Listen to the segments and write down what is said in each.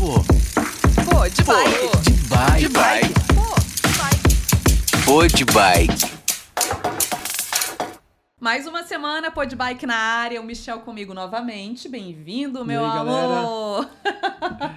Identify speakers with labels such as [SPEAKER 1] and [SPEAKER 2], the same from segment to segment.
[SPEAKER 1] Pô.
[SPEAKER 2] Pô, de
[SPEAKER 1] Pô,
[SPEAKER 2] bike.
[SPEAKER 1] de bike.
[SPEAKER 2] De bike. Pô, de bike.
[SPEAKER 1] Pô, de bike.
[SPEAKER 2] Mais uma semana, Pô de Bike na área. O Michel comigo novamente. Bem-vindo, meu
[SPEAKER 3] aí,
[SPEAKER 2] amor.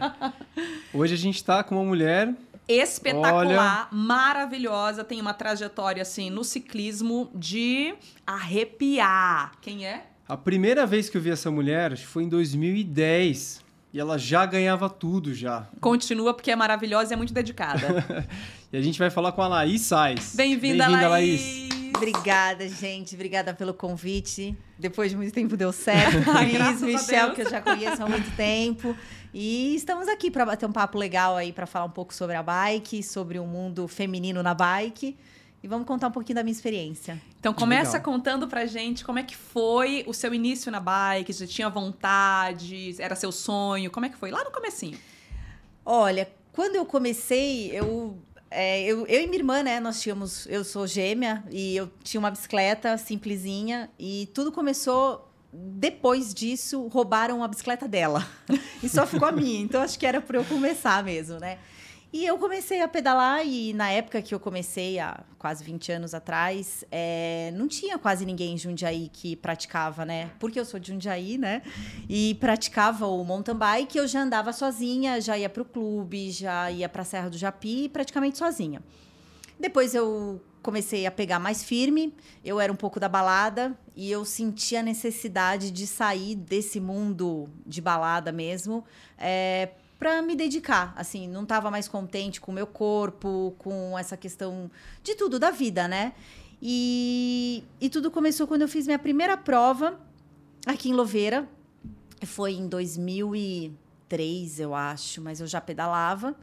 [SPEAKER 3] Hoje a gente tá com uma mulher.
[SPEAKER 2] Espetacular, maravilhosa. Tem uma trajetória, assim, no ciclismo de arrepiar. Quem é?
[SPEAKER 3] A primeira vez que eu vi essa mulher foi em 2010. E ela já ganhava tudo já.
[SPEAKER 2] Continua porque é maravilhosa e é muito dedicada.
[SPEAKER 3] E a gente vai falar com a Laís Sais.
[SPEAKER 2] Bem-vinda,
[SPEAKER 3] Bem-vinda,
[SPEAKER 2] Laís.
[SPEAKER 4] Obrigada, gente. Obrigada pelo convite. Depois de muito tempo deu certo. Cris,
[SPEAKER 2] a
[SPEAKER 4] Michel, que eu já conheço há muito tempo. E estamos aqui para bater um papo legal aí, para falar um pouco sobre a bike, sobre o mundo feminino na bike. E vamos contar um pouquinho da minha experiência.
[SPEAKER 2] Então começa
[SPEAKER 3] Legal.
[SPEAKER 2] contando pra gente como é que foi o seu início na bike, você tinha vontade, era seu sonho, como é que foi? Lá no comecinho.
[SPEAKER 4] Olha, quando eu comecei, eu, é, eu, eu e minha irmã, né, nós tínhamos, eu sou gêmea e eu tinha uma bicicleta simplesinha e tudo começou depois disso, roubaram a bicicleta dela e só ficou a minha. Então acho que era para eu começar mesmo, né? E eu comecei a pedalar e na época que eu comecei, há quase 20 anos atrás, é, não tinha quase ninguém em Jundiaí que praticava, né? Porque eu sou de Jundiaí, né? E praticava o mountain bike, eu já andava sozinha, já ia para o clube, já ia para a Serra do Japi, praticamente sozinha. Depois eu comecei a pegar mais firme, eu era um pouco da balada e eu sentia a necessidade de sair desse mundo de balada mesmo, é, para me dedicar, assim, não estava mais contente com o meu corpo, com essa questão de tudo da vida, né? E, e tudo começou quando eu fiz minha primeira prova aqui em Louveira, foi em 2003, eu acho, mas eu já pedalava.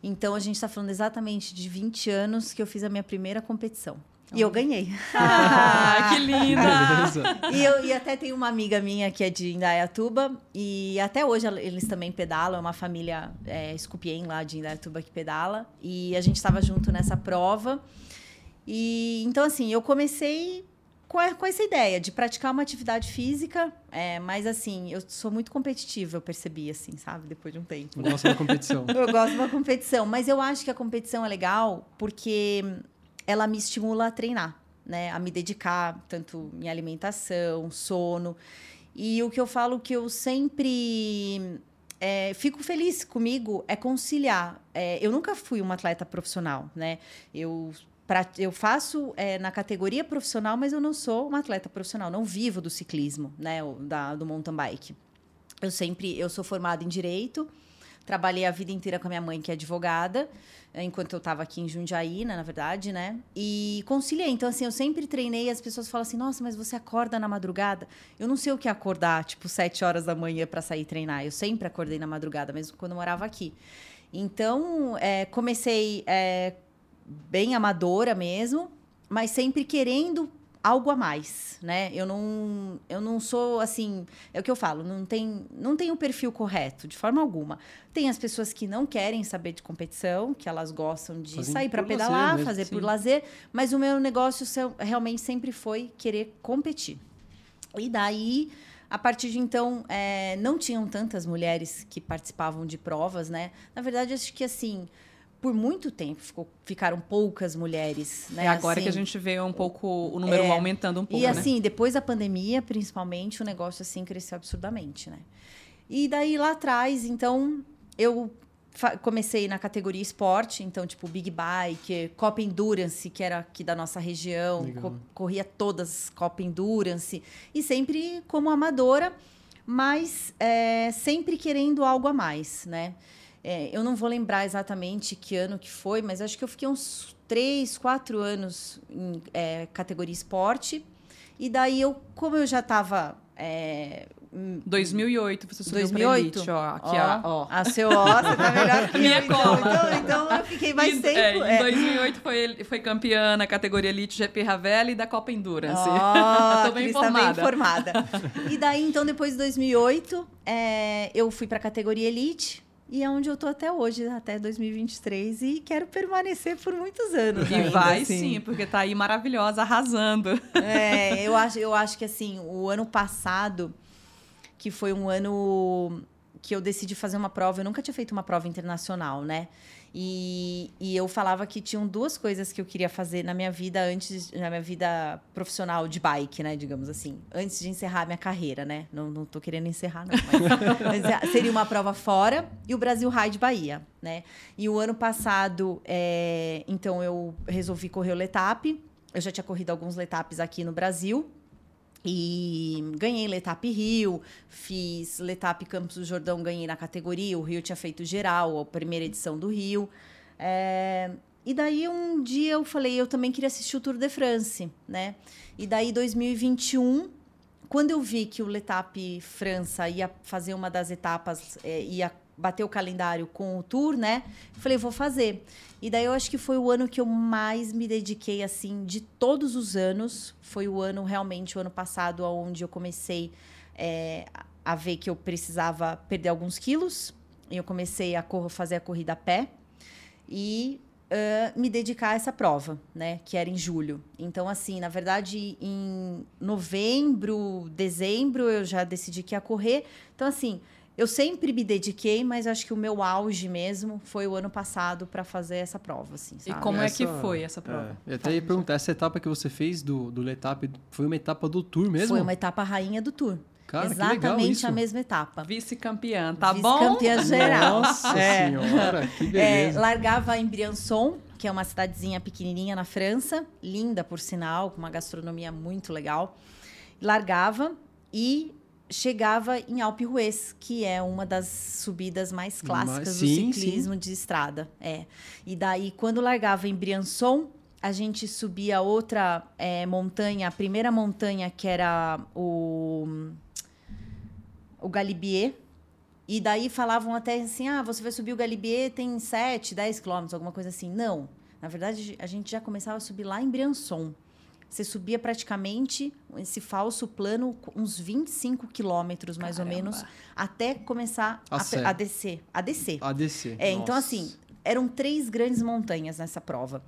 [SPEAKER 4] Então a gente está falando exatamente de 20 anos que eu fiz a minha primeira competição. E eu ganhei.
[SPEAKER 2] Ah, que linda!
[SPEAKER 4] E, eu, e até tem uma amiga minha que é de Indaiatuba, e até hoje eles também pedalam, é uma família é, Scupien lá de Indaiatuba que pedala, e a gente estava junto nessa prova. E então, assim, eu comecei com, a- com essa ideia de praticar uma atividade física, é, mas assim, eu sou muito competitiva, eu percebi, assim, sabe, depois de um tempo.
[SPEAKER 3] Não gosto da competição.
[SPEAKER 4] Eu gosto de uma competição, mas eu acho que a competição é legal porque ela me estimula a treinar, né? A me dedicar, tanto em alimentação, sono. E o que eu falo que eu sempre é, fico feliz comigo é conciliar. É, eu nunca fui uma atleta profissional, né? Eu, eu faço é, na categoria profissional, mas eu não sou uma atleta profissional, não vivo do ciclismo, né? Da, do mountain bike. Eu sempre, eu sou formada em direito, trabalhei a vida inteira com a minha mãe, que é advogada, eh, enquanto eu estava aqui em Jundiaí, né, na verdade, né? E conciliei. Então, assim, eu sempre treinei as pessoas falam assim: nossa, mas você acorda na madrugada? Eu não sei o que é acordar, tipo, sete horas da manhã para sair treinar. Eu sempre acordei na madrugada, mesmo quando eu morava aqui. Então, eh, comecei eh, bem amadora mesmo, mas sempre querendo algo a mais, né? Eu não, eu não sou assim, é o que eu falo, não tem, não tem o perfil correto de forma alguma. Tem as pessoas que não querem saber de competição, que elas gostam de
[SPEAKER 3] Fazem
[SPEAKER 4] sair para pedalar,
[SPEAKER 3] mesmo,
[SPEAKER 4] fazer
[SPEAKER 3] sim.
[SPEAKER 4] por lazer, mas o meu negócio realmente sempre foi querer competir. E daí, a partir de então, é, não tinham tantas mulheres que participavam de provas, né? Na verdade, acho que assim, por muito tempo ficou- ficaram poucas mulheres, né?
[SPEAKER 2] É agora
[SPEAKER 4] Assim,
[SPEAKER 2] que a gente vê um pouco o número
[SPEAKER 4] É.
[SPEAKER 2] aumentando um pouco,
[SPEAKER 4] e
[SPEAKER 2] né?
[SPEAKER 4] assim, depois da pandemia, principalmente, o negócio assim cresceu absurdamente, né? E daí lá atrás, então, eu comecei na categoria esporte, então, tipo, Big Bike, Copa Endurance, que era aqui da nossa região, co- corria todas Copa Endurance, e sempre como amadora, mas é, sempre querendo algo a mais, né? É, eu não vou lembrar exatamente que ano que foi, mas acho que eu fiquei uns três, quatro anos em é, categoria esporte. E daí eu, como eu já estava. É,
[SPEAKER 2] 2008 você subiu
[SPEAKER 4] 2008?
[SPEAKER 2] pra Elite, ó. Aqui,
[SPEAKER 4] ó,
[SPEAKER 2] ó. ó.
[SPEAKER 4] A seu ó, você tá melhor que
[SPEAKER 2] Minha
[SPEAKER 4] eu, então, então, então eu fiquei mais
[SPEAKER 2] E-
[SPEAKER 4] tempo.
[SPEAKER 2] é, em
[SPEAKER 4] é.
[SPEAKER 2] 2008 foi, foi campeã na categoria Elite GP Ravela e da Copa Endurance.
[SPEAKER 4] Ó,
[SPEAKER 2] Tô bem
[SPEAKER 4] tá bem
[SPEAKER 2] informada.
[SPEAKER 4] informada. E daí, então, depois de 2008, é, eu fui para a categoria Elite. E é onde eu tô até hoje, até 2023. E quero permanecer por muitos anos.
[SPEAKER 2] E
[SPEAKER 4] ainda,
[SPEAKER 2] vai
[SPEAKER 4] assim.
[SPEAKER 2] sim, porque tá aí maravilhosa, arrasando.
[SPEAKER 4] É, eu acho, eu acho que assim, o ano passado, que foi um ano que eu decidi fazer uma prova. Eu nunca tinha feito uma prova internacional, né? E, e eu falava que tinham duas coisas que eu queria fazer na minha vida antes, na minha vida profissional de bike, né? Digamos assim. Antes de encerrar a minha carreira, né? Não, não tô querendo encerrar, não. Mas, mas seria uma prova fora e o Brasil Ride Bahia, né? E o ano passado, é, então eu resolvi correr o Letap. Eu já tinha corrido alguns Letapes aqui no Brasil. E ganhei Letap Rio, fiz Letap Campos do Jordão, ganhei na categoria. O Rio tinha feito geral, a primeira edição do Rio. É, e daí um dia eu falei, eu também queria assistir o Tour de France, né? E daí 2021, quando eu vi que o Letap França ia fazer uma das etapas, é, ia bater o calendário com o tour, né? Falei, vou fazer. E daí eu acho que foi o ano que eu mais me dediquei, assim, de todos os anos. Foi o ano, realmente, o ano passado, onde eu comecei é, a ver que eu precisava perder alguns quilos. E eu comecei a fazer a corrida a pé. E uh, me dedicar a essa prova, né? Que era em julho. Então, assim, na verdade, em novembro, dezembro, eu já decidi que ia correr. Então, assim, eu sempre me dediquei, mas acho que o meu auge mesmo foi o ano passado para fazer essa prova, assim,
[SPEAKER 2] E como essa, é que foi essa prova?
[SPEAKER 3] É, eu até ia perguntar, essa etapa que você fez do, do Letap foi uma etapa do Tour mesmo?
[SPEAKER 4] Foi uma etapa rainha do Tour. Cara, Exatamente a mesma etapa.
[SPEAKER 2] Vice-campeã, tá
[SPEAKER 4] Vice
[SPEAKER 2] bom?
[SPEAKER 4] Vice-campeã geral.
[SPEAKER 3] Nossa é. senhora, que é, beleza.
[SPEAKER 4] É, largava em Briançon, que é uma cidadezinha pequenininha na França, linda por sinal, com uma gastronomia muito legal. Largava e chegava em Alpe Ruiz, que é uma das subidas mais clássicas Mas, sim, do ciclismo sim. de estrada. É. E daí, quando largava em Briançon, a gente subia outra é, montanha, a primeira montanha que era o, o Galibier. E daí falavam até assim: ah, você vai subir o Galibier, tem 7, 10 quilômetros, alguma coisa assim. Não. Na verdade, a gente já começava a subir lá em Briançon. Você subia praticamente esse falso plano, uns 25 quilômetros, mais Caramba. ou menos, até começar a, a, a, descer. A descer.
[SPEAKER 3] A descer.
[SPEAKER 4] É, então, assim, eram três grandes montanhas nessa prova.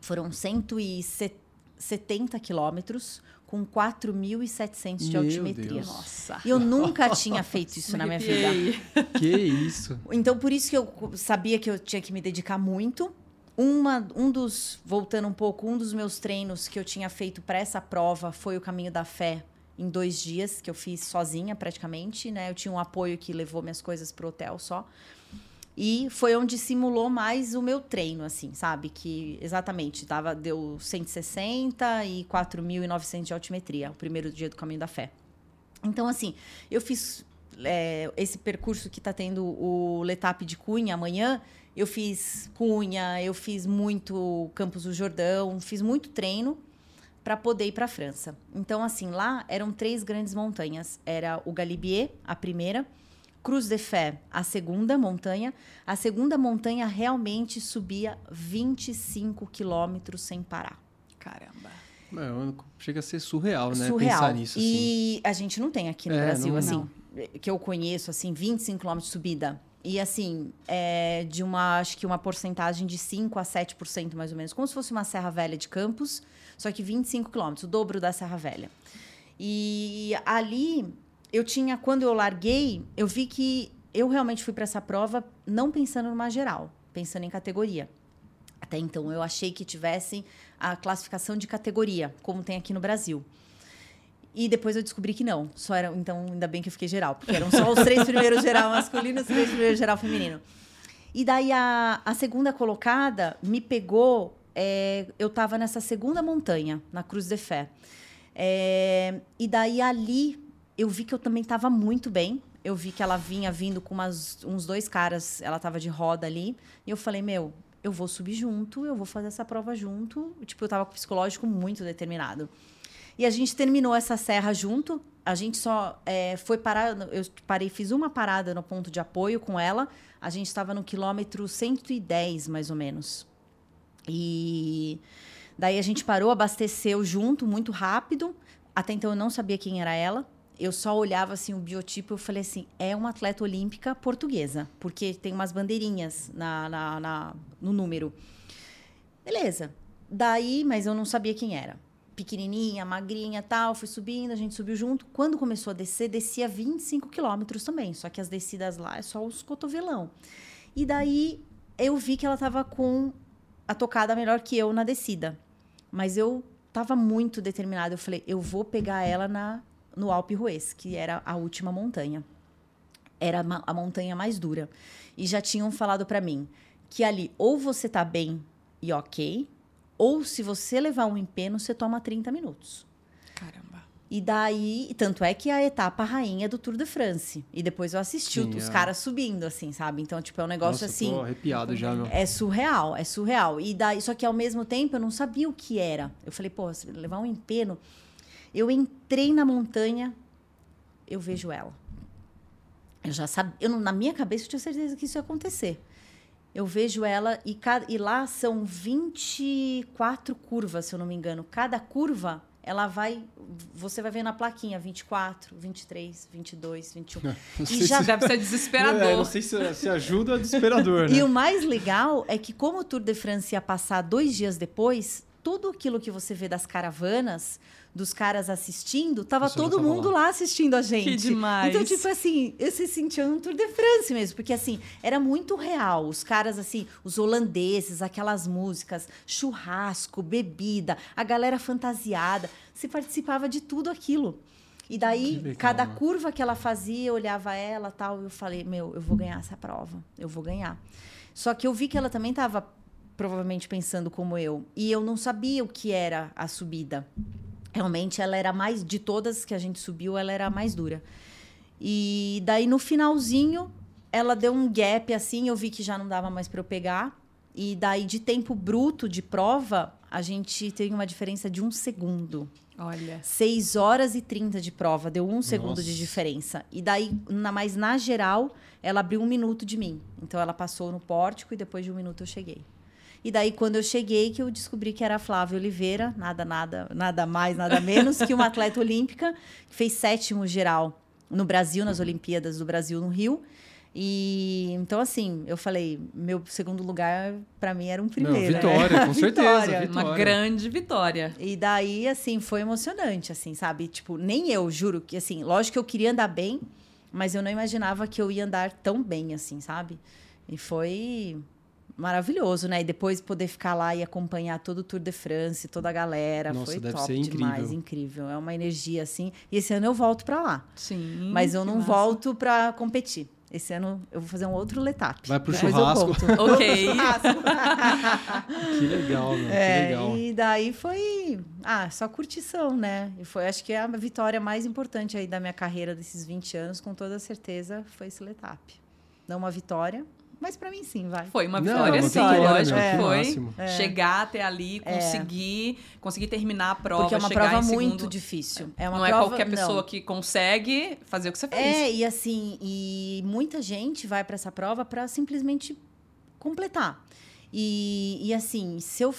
[SPEAKER 4] Foram 170 quilômetros com 4.700 de altimetria.
[SPEAKER 3] Deus. Nossa.
[SPEAKER 4] E eu nunca tinha feito isso na minha vida.
[SPEAKER 3] Que isso.
[SPEAKER 4] Então, por isso que eu sabia que eu tinha que me dedicar muito uma, um dos, voltando um pouco, um dos meus treinos que eu tinha feito para essa prova foi o Caminho da Fé em dois dias, que eu fiz sozinha praticamente, né? Eu tinha um apoio que levou minhas coisas pro hotel só. E foi onde simulou mais o meu treino, assim, sabe? Que exatamente, dava, deu 160 e 4.900 de altimetria, o primeiro dia do Caminho da Fé. Então, assim, eu fiz é, esse percurso que está tendo o Letap de Cunha amanhã, eu fiz Cunha, eu fiz muito Campos do Jordão, fiz muito treino para poder ir para a França. Então, assim, lá eram três grandes montanhas. Era o Galibier, a primeira, Cruz de Fé, a segunda montanha. A segunda montanha realmente subia 25 quilômetros sem parar.
[SPEAKER 2] Caramba.
[SPEAKER 3] É, chega a ser surreal, né?
[SPEAKER 4] Surreal.
[SPEAKER 3] Pensar nisso.
[SPEAKER 4] Assim. E a gente não tem aqui no é, Brasil, não, assim, não. que eu conheço, assim, 25 quilômetros de subida. E assim, é de uma, acho que uma porcentagem de 5 a 7% mais ou menos, como se fosse uma Serra Velha de Campos, só que 25 quilômetros, o dobro da Serra Velha. E ali eu tinha, quando eu larguei, eu vi que eu realmente fui para essa prova não pensando numa geral, pensando em categoria. Até então eu achei que tivesse a classificação de categoria, como tem aqui no Brasil. E depois eu descobri que não. Só era, então, ainda bem que eu fiquei geral, porque eram só os três primeiros geral masculino e os três primeiros geral feminino. E daí a, a segunda colocada me pegou. É, eu estava nessa segunda montanha, na Cruz de Fé. É, e daí ali eu vi que eu também estava muito bem. Eu vi que ela vinha vindo com umas, uns dois caras, ela estava de roda ali. E eu falei, meu, eu vou subir junto, eu vou fazer essa prova junto. Tipo, eu estava com o psicológico muito determinado. E a gente terminou essa serra junto. A gente só é, foi parar. Eu parei, fiz uma parada no ponto de apoio com ela. A gente estava no quilômetro 110, mais ou menos. E daí a gente parou, abasteceu junto, muito rápido. Até então eu não sabia quem era ela. Eu só olhava assim o biotipo e falei assim: é uma atleta olímpica portuguesa, porque tem umas bandeirinhas na, na, na no número. Beleza. Daí, mas eu não sabia quem era. Pequenininha, magrinha tal, fui subindo, a gente subiu junto. Quando começou a descer, descia 25 quilômetros também, só que as descidas lá é só os cotovelão. E daí eu vi que ela tava com a tocada melhor que eu na descida. Mas eu tava muito determinada. Eu falei, eu vou pegar ela na no Alpe Ruiz, que era a última montanha. Era a montanha mais dura. E já tinham falado para mim que ali ou você tá bem e ok, ou se você levar um empeno, você toma 30 minutos.
[SPEAKER 2] Caramba.
[SPEAKER 4] E daí, tanto é que a etapa rainha do Tour de France. E depois eu assisti
[SPEAKER 3] Sim,
[SPEAKER 4] os
[SPEAKER 3] é.
[SPEAKER 4] caras subindo, assim, sabe? Então, tipo, é um negócio
[SPEAKER 3] Nossa,
[SPEAKER 4] assim.
[SPEAKER 3] Tô arrepiado já, meu.
[SPEAKER 4] É surreal, é surreal. E daí, só que ao mesmo tempo eu não sabia o que era. Eu falei, pô, se levar um empeno. Eu entrei na montanha, eu vejo ela. Eu já sabia, eu na minha cabeça eu tinha certeza que isso ia acontecer. Eu vejo ela e, e lá são 24 curvas, se eu não me engano. Cada curva, ela vai. Você vai ver na plaquinha 24, 23, 22, 21.
[SPEAKER 3] Não
[SPEAKER 4] E
[SPEAKER 3] sei
[SPEAKER 4] já
[SPEAKER 3] se-
[SPEAKER 2] Deve ser
[SPEAKER 3] É,
[SPEAKER 2] desesperador.
[SPEAKER 3] não sei se, se ajuda ou é desesperador, né?
[SPEAKER 4] E o mais legal é que, como o Tour de France ia passar dois dias depois, tudo aquilo que você vê das caravanas, dos caras assistindo, tava todo
[SPEAKER 3] tava
[SPEAKER 4] mundo lá. assistindo a gente.
[SPEAKER 2] Que demais.
[SPEAKER 4] Então, tipo assim, eu se sentia um Tour de France mesmo, porque assim, era muito real. Os caras, assim, os holandeses, aquelas músicas, churrasco, bebida, a galera fantasiada. Você participava de tudo aquilo. E daí,
[SPEAKER 3] legal,
[SPEAKER 4] cada
[SPEAKER 3] né?
[SPEAKER 4] curva que ela fazia, eu olhava ela tal, eu falei, meu, eu vou ganhar essa prova, eu vou ganhar. Só que eu vi que ela também estava provavelmente pensando como eu, e eu não sabia o que era a subida. Realmente ela era mais de todas que a gente subiu, ela era a mais dura. E daí no finalzinho, ela deu um gap assim, eu vi que já não dava mais para eu pegar. E daí de tempo bruto de prova, a gente tem uma diferença de um segundo.
[SPEAKER 2] Olha.
[SPEAKER 4] 6 horas e 30 de prova, deu um segundo de
[SPEAKER 3] Nossa.
[SPEAKER 4] diferença. E daí, na, mas na geral, ela abriu um minuto de mim. Então ela passou no pórtico e depois de um minuto eu cheguei. E daí, quando eu cheguei, que eu descobri que era a Flávia Oliveira, nada, nada, nada mais, nada menos que uma atleta olímpica, que fez sétimo geral no Brasil, nas Olimpíadas do Brasil no Rio. E então, assim, eu falei, meu segundo lugar, para mim, era um primeiro. né?
[SPEAKER 3] vitória, com certeza,
[SPEAKER 4] Vitória.
[SPEAKER 2] Uma grande vitória.
[SPEAKER 4] E daí, assim, foi emocionante, assim, sabe? Tipo, nem eu, juro que, assim, lógico que eu queria andar bem, mas eu não imaginava que eu ia andar tão bem, assim, sabe? E foi maravilhoso, né? E depois poder ficar lá e acompanhar todo o Tour de France, toda a galera,
[SPEAKER 3] Nossa,
[SPEAKER 4] foi
[SPEAKER 3] deve
[SPEAKER 4] top
[SPEAKER 3] ser
[SPEAKER 4] demais,
[SPEAKER 3] incrível.
[SPEAKER 4] incrível. É uma energia, assim. E esse ano eu volto pra lá,
[SPEAKER 2] Sim.
[SPEAKER 4] mas eu não
[SPEAKER 2] massa.
[SPEAKER 4] volto pra competir. Esse ano eu vou fazer um outro letap.
[SPEAKER 3] Vai pro
[SPEAKER 4] Depois
[SPEAKER 3] churrasco.
[SPEAKER 2] Ok.
[SPEAKER 3] Que legal, meu. que
[SPEAKER 4] É,
[SPEAKER 3] legal.
[SPEAKER 4] e daí foi, ah, só curtição, né? E foi, acho que é a vitória mais importante aí da minha carreira desses 20 anos, com toda certeza, foi esse letap. Não uma vitória, mas pra mim sim, vai.
[SPEAKER 2] Foi uma
[SPEAKER 3] Não,
[SPEAKER 2] vitória,
[SPEAKER 3] uma
[SPEAKER 2] sim, lógico que foi.
[SPEAKER 3] máximo.
[SPEAKER 2] Chegar até ali, conseguir, conseguir terminar a prova,
[SPEAKER 4] Porque é uma
[SPEAKER 2] chegar
[SPEAKER 4] prova muito
[SPEAKER 2] segundo.
[SPEAKER 4] difícil. É uma
[SPEAKER 2] não é
[SPEAKER 4] prova,
[SPEAKER 2] qualquer pessoa
[SPEAKER 4] não.
[SPEAKER 2] que consegue fazer o que você fez.
[SPEAKER 4] É, e assim, e muita gente vai pra essa prova pra simplesmente completar. E, e assim, se eu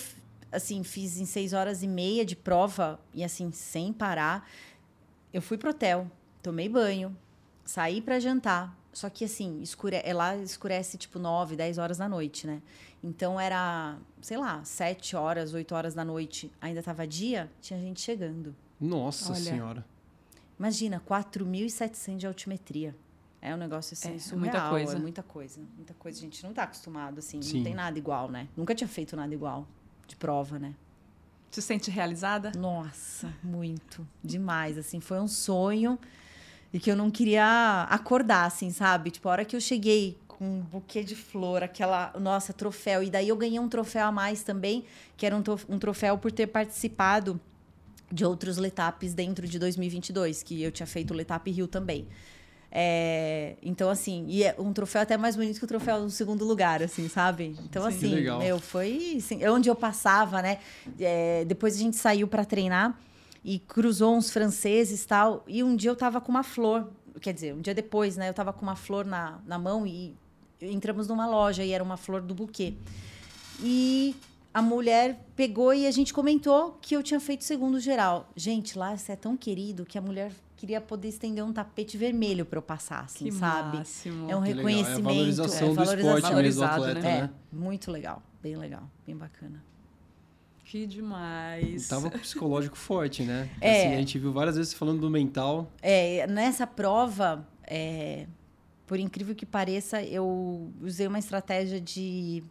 [SPEAKER 4] assim, fiz em seis horas e meia de prova, e assim, sem parar, eu fui pro hotel, tomei banho, saí pra jantar. Só que assim, escure... é lá escurece tipo 9, 10 horas da noite, né? Então era, sei lá, 7 horas, 8 horas da noite, ainda tava dia, tinha gente chegando.
[SPEAKER 3] Nossa
[SPEAKER 2] Olha.
[SPEAKER 3] senhora.
[SPEAKER 4] Imagina, 4.700 de altimetria. É um negócio assim,
[SPEAKER 2] É,
[SPEAKER 4] surreal.
[SPEAKER 2] muita coisa.
[SPEAKER 4] É muita coisa. Muita coisa. A gente não tá acostumado, assim.
[SPEAKER 3] Sim.
[SPEAKER 4] Não tem nada igual, né? Nunca tinha feito nada igual de prova, né?
[SPEAKER 2] Se sente realizada?
[SPEAKER 4] Nossa, muito. Demais, assim. Foi um sonho e que eu não queria acordar, assim, sabe? Tipo, a hora que eu cheguei com um buquê de flor, aquela, nossa, troféu. E daí eu ganhei um troféu a mais também, que era um, um troféu por ter participado de outros letapes dentro de 2022, que eu tinha feito o Letap Rio também. É, então, assim, e é um troféu até mais bonito que o troféu do segundo lugar, assim, sabe? Então,
[SPEAKER 2] Sim.
[SPEAKER 4] Assim,
[SPEAKER 3] legal.
[SPEAKER 4] meu, foi assim, onde eu passava, né? É, depois a gente saiu para treinar e cruzou uns franceses e tal. E um dia eu tava com uma flor, quer dizer, um dia depois, né? Eu tava com uma flor na, na mão e entramos numa loja e era uma flor do buquê. E a mulher pegou e a gente comentou que eu tinha feito segundo geral. Gente, lá você é tão querido que a mulher queria poder estender um tapete vermelho para eu passar, assim,
[SPEAKER 2] que
[SPEAKER 4] sabe?
[SPEAKER 2] máximo.
[SPEAKER 4] É um
[SPEAKER 3] Que legal.
[SPEAKER 4] reconhecimento.
[SPEAKER 3] É a valorização
[SPEAKER 4] é,
[SPEAKER 3] do esporte mesmo atleta,
[SPEAKER 4] É,
[SPEAKER 3] né?
[SPEAKER 4] muito legal, bem legal, bem bacana.
[SPEAKER 2] Que demais.
[SPEAKER 3] Tava com o psicológico forte, né?
[SPEAKER 4] É.
[SPEAKER 3] Assim, a gente viu várias vezes falando do mental.
[SPEAKER 4] É, nessa prova, é, por incrível que pareça, eu usei uma estratégia de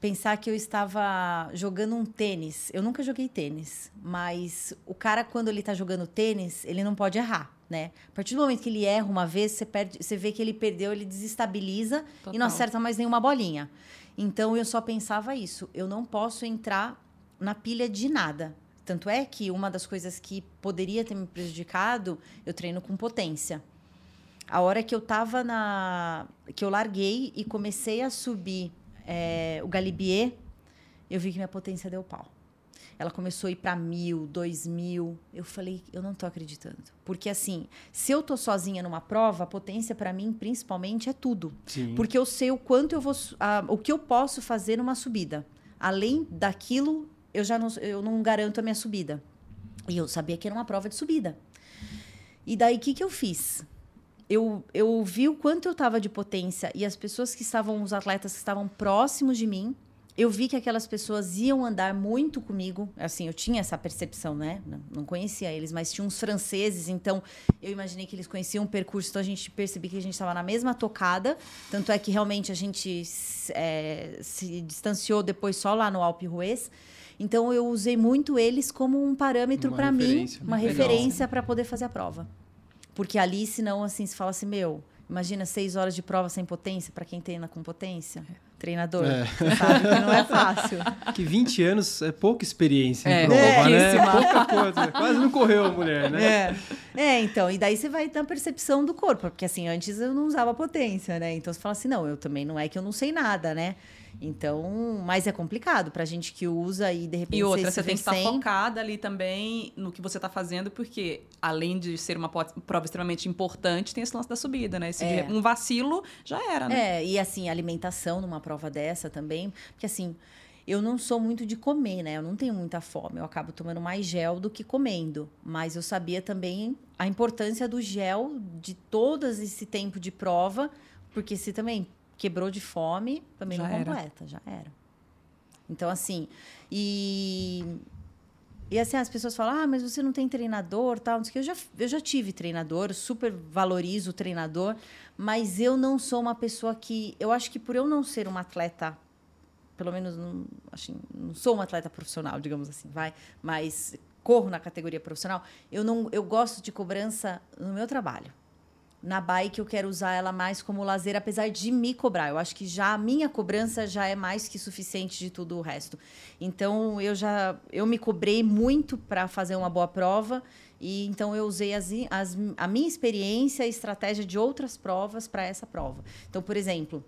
[SPEAKER 4] pensar que eu estava jogando um tênis. Eu nunca joguei tênis, mas o cara, quando ele está jogando tênis, ele não pode errar, né? A partir do momento que ele erra uma vez, você, perde, você vê que ele perdeu, ele desestabiliza e
[SPEAKER 2] Total.
[SPEAKER 4] não acerta mais nenhuma bolinha. Então, eu só pensava isso. Eu não posso entrar na pilha de nada. Tanto é que uma das coisas que poderia ter me prejudicado, eu treino com potência. A hora que eu tava na. que eu larguei e comecei a subir é, o Galibier, eu vi que minha potência deu pau. Ela começou a ir para mil, dois mil. Eu falei, eu não tô acreditando. Porque assim, se eu tô sozinha numa prova, a potência para mim, principalmente, é tudo.
[SPEAKER 3] Sim.
[SPEAKER 4] Porque eu sei o quanto eu vou. ah, o que eu posso fazer numa subida. Além daquilo, eu já não, eu não garanto a minha subida. E eu sabia que era uma prova de subida. E daí, o que, que eu fiz? Eu, eu vi o quanto eu estava de potência e as pessoas que estavam, os atletas que estavam próximos de mim, eu vi que aquelas pessoas iam andar muito comigo. Assim, eu tinha essa percepção, né? Não, conhecia eles, mas tinha uns franceses, então eu imaginei que eles conheciam o percurso, então a gente percebi que a gente estava na mesma tocada. Tanto é que realmente a gente é, se distanciou depois só lá no Alpe d'Huez. Então eu usei muito eles como um parâmetro para mim, uma
[SPEAKER 3] Legal.
[SPEAKER 4] referência para poder fazer a prova. Porque ali, senão, assim, se fala assim, meu, imagina seis horas de prova sem potência, para quem treina com potência, treinador,
[SPEAKER 3] É.
[SPEAKER 4] você sabe que não é fácil.
[SPEAKER 3] Que 20 anos é pouca experiência em
[SPEAKER 2] É,
[SPEAKER 3] prova, né?
[SPEAKER 2] pouquíssima.
[SPEAKER 3] Pouca coisa. Quase não correu a mulher, né?
[SPEAKER 4] É. é, então, e daí você vai na percepção do corpo, porque assim, antes eu não usava potência, né? Então você fala assim, não, eu também não é que eu não sei nada, né? Então, mas é complicado pra gente que usa e de repente
[SPEAKER 2] E outra, você tem que
[SPEAKER 4] vê
[SPEAKER 2] estar
[SPEAKER 4] sem.
[SPEAKER 2] focada ali também no que você está fazendo, porque além de ser uma prova extremamente importante, tem esse lance da subida, né? Esse
[SPEAKER 4] É.
[SPEAKER 2] um vacilo já era, né?
[SPEAKER 4] É, e assim, alimentação numa prova dessa também, porque assim, eu não sou muito de comer, né? Eu não tenho muita fome, eu acabo tomando mais gel do que comendo. Mas eu sabia também a importância do gel de todo esse tempo de prova, porque se também quebrou de fome, também
[SPEAKER 2] Já
[SPEAKER 4] não
[SPEAKER 2] era.
[SPEAKER 4] completa, já era. Então, assim, e. E assim, as pessoas falam, ah, mas você não tem treinador, tal, não sei o que. Eu já, eu já tive treinador, super valorizo o treinador, mas eu não sou uma pessoa que. Eu acho que por eu não ser uma atleta, pelo menos não, assim, não sou uma atleta profissional, digamos assim, vai, mas corro na categoria profissional, eu não eu gosto de cobrança no meu trabalho. Na bike eu quero usar ela mais como lazer, apesar de me cobrar. Eu acho que já a minha cobrança já é mais que suficiente de tudo o resto. Então eu já eu me cobrei muito para fazer uma boa prova e então eu usei as, as, a minha experiência e estratégia de outras provas para essa prova. Então, por exemplo,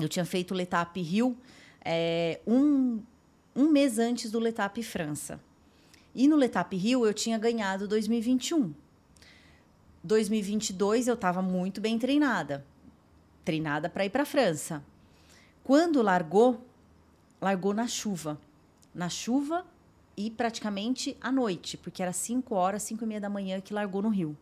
[SPEAKER 4] eu tinha feito o Letap Rio é, um, um mês antes do Letap França. E no Letap Rio eu tinha ganhado 2021. 2022 eu estava muito bem treinada. Treinada para ir para a França. Quando largou, largou na chuva. Na chuva e praticamente à noite, porque era 5 horas, 5 e meia da manhã que largou no Rio.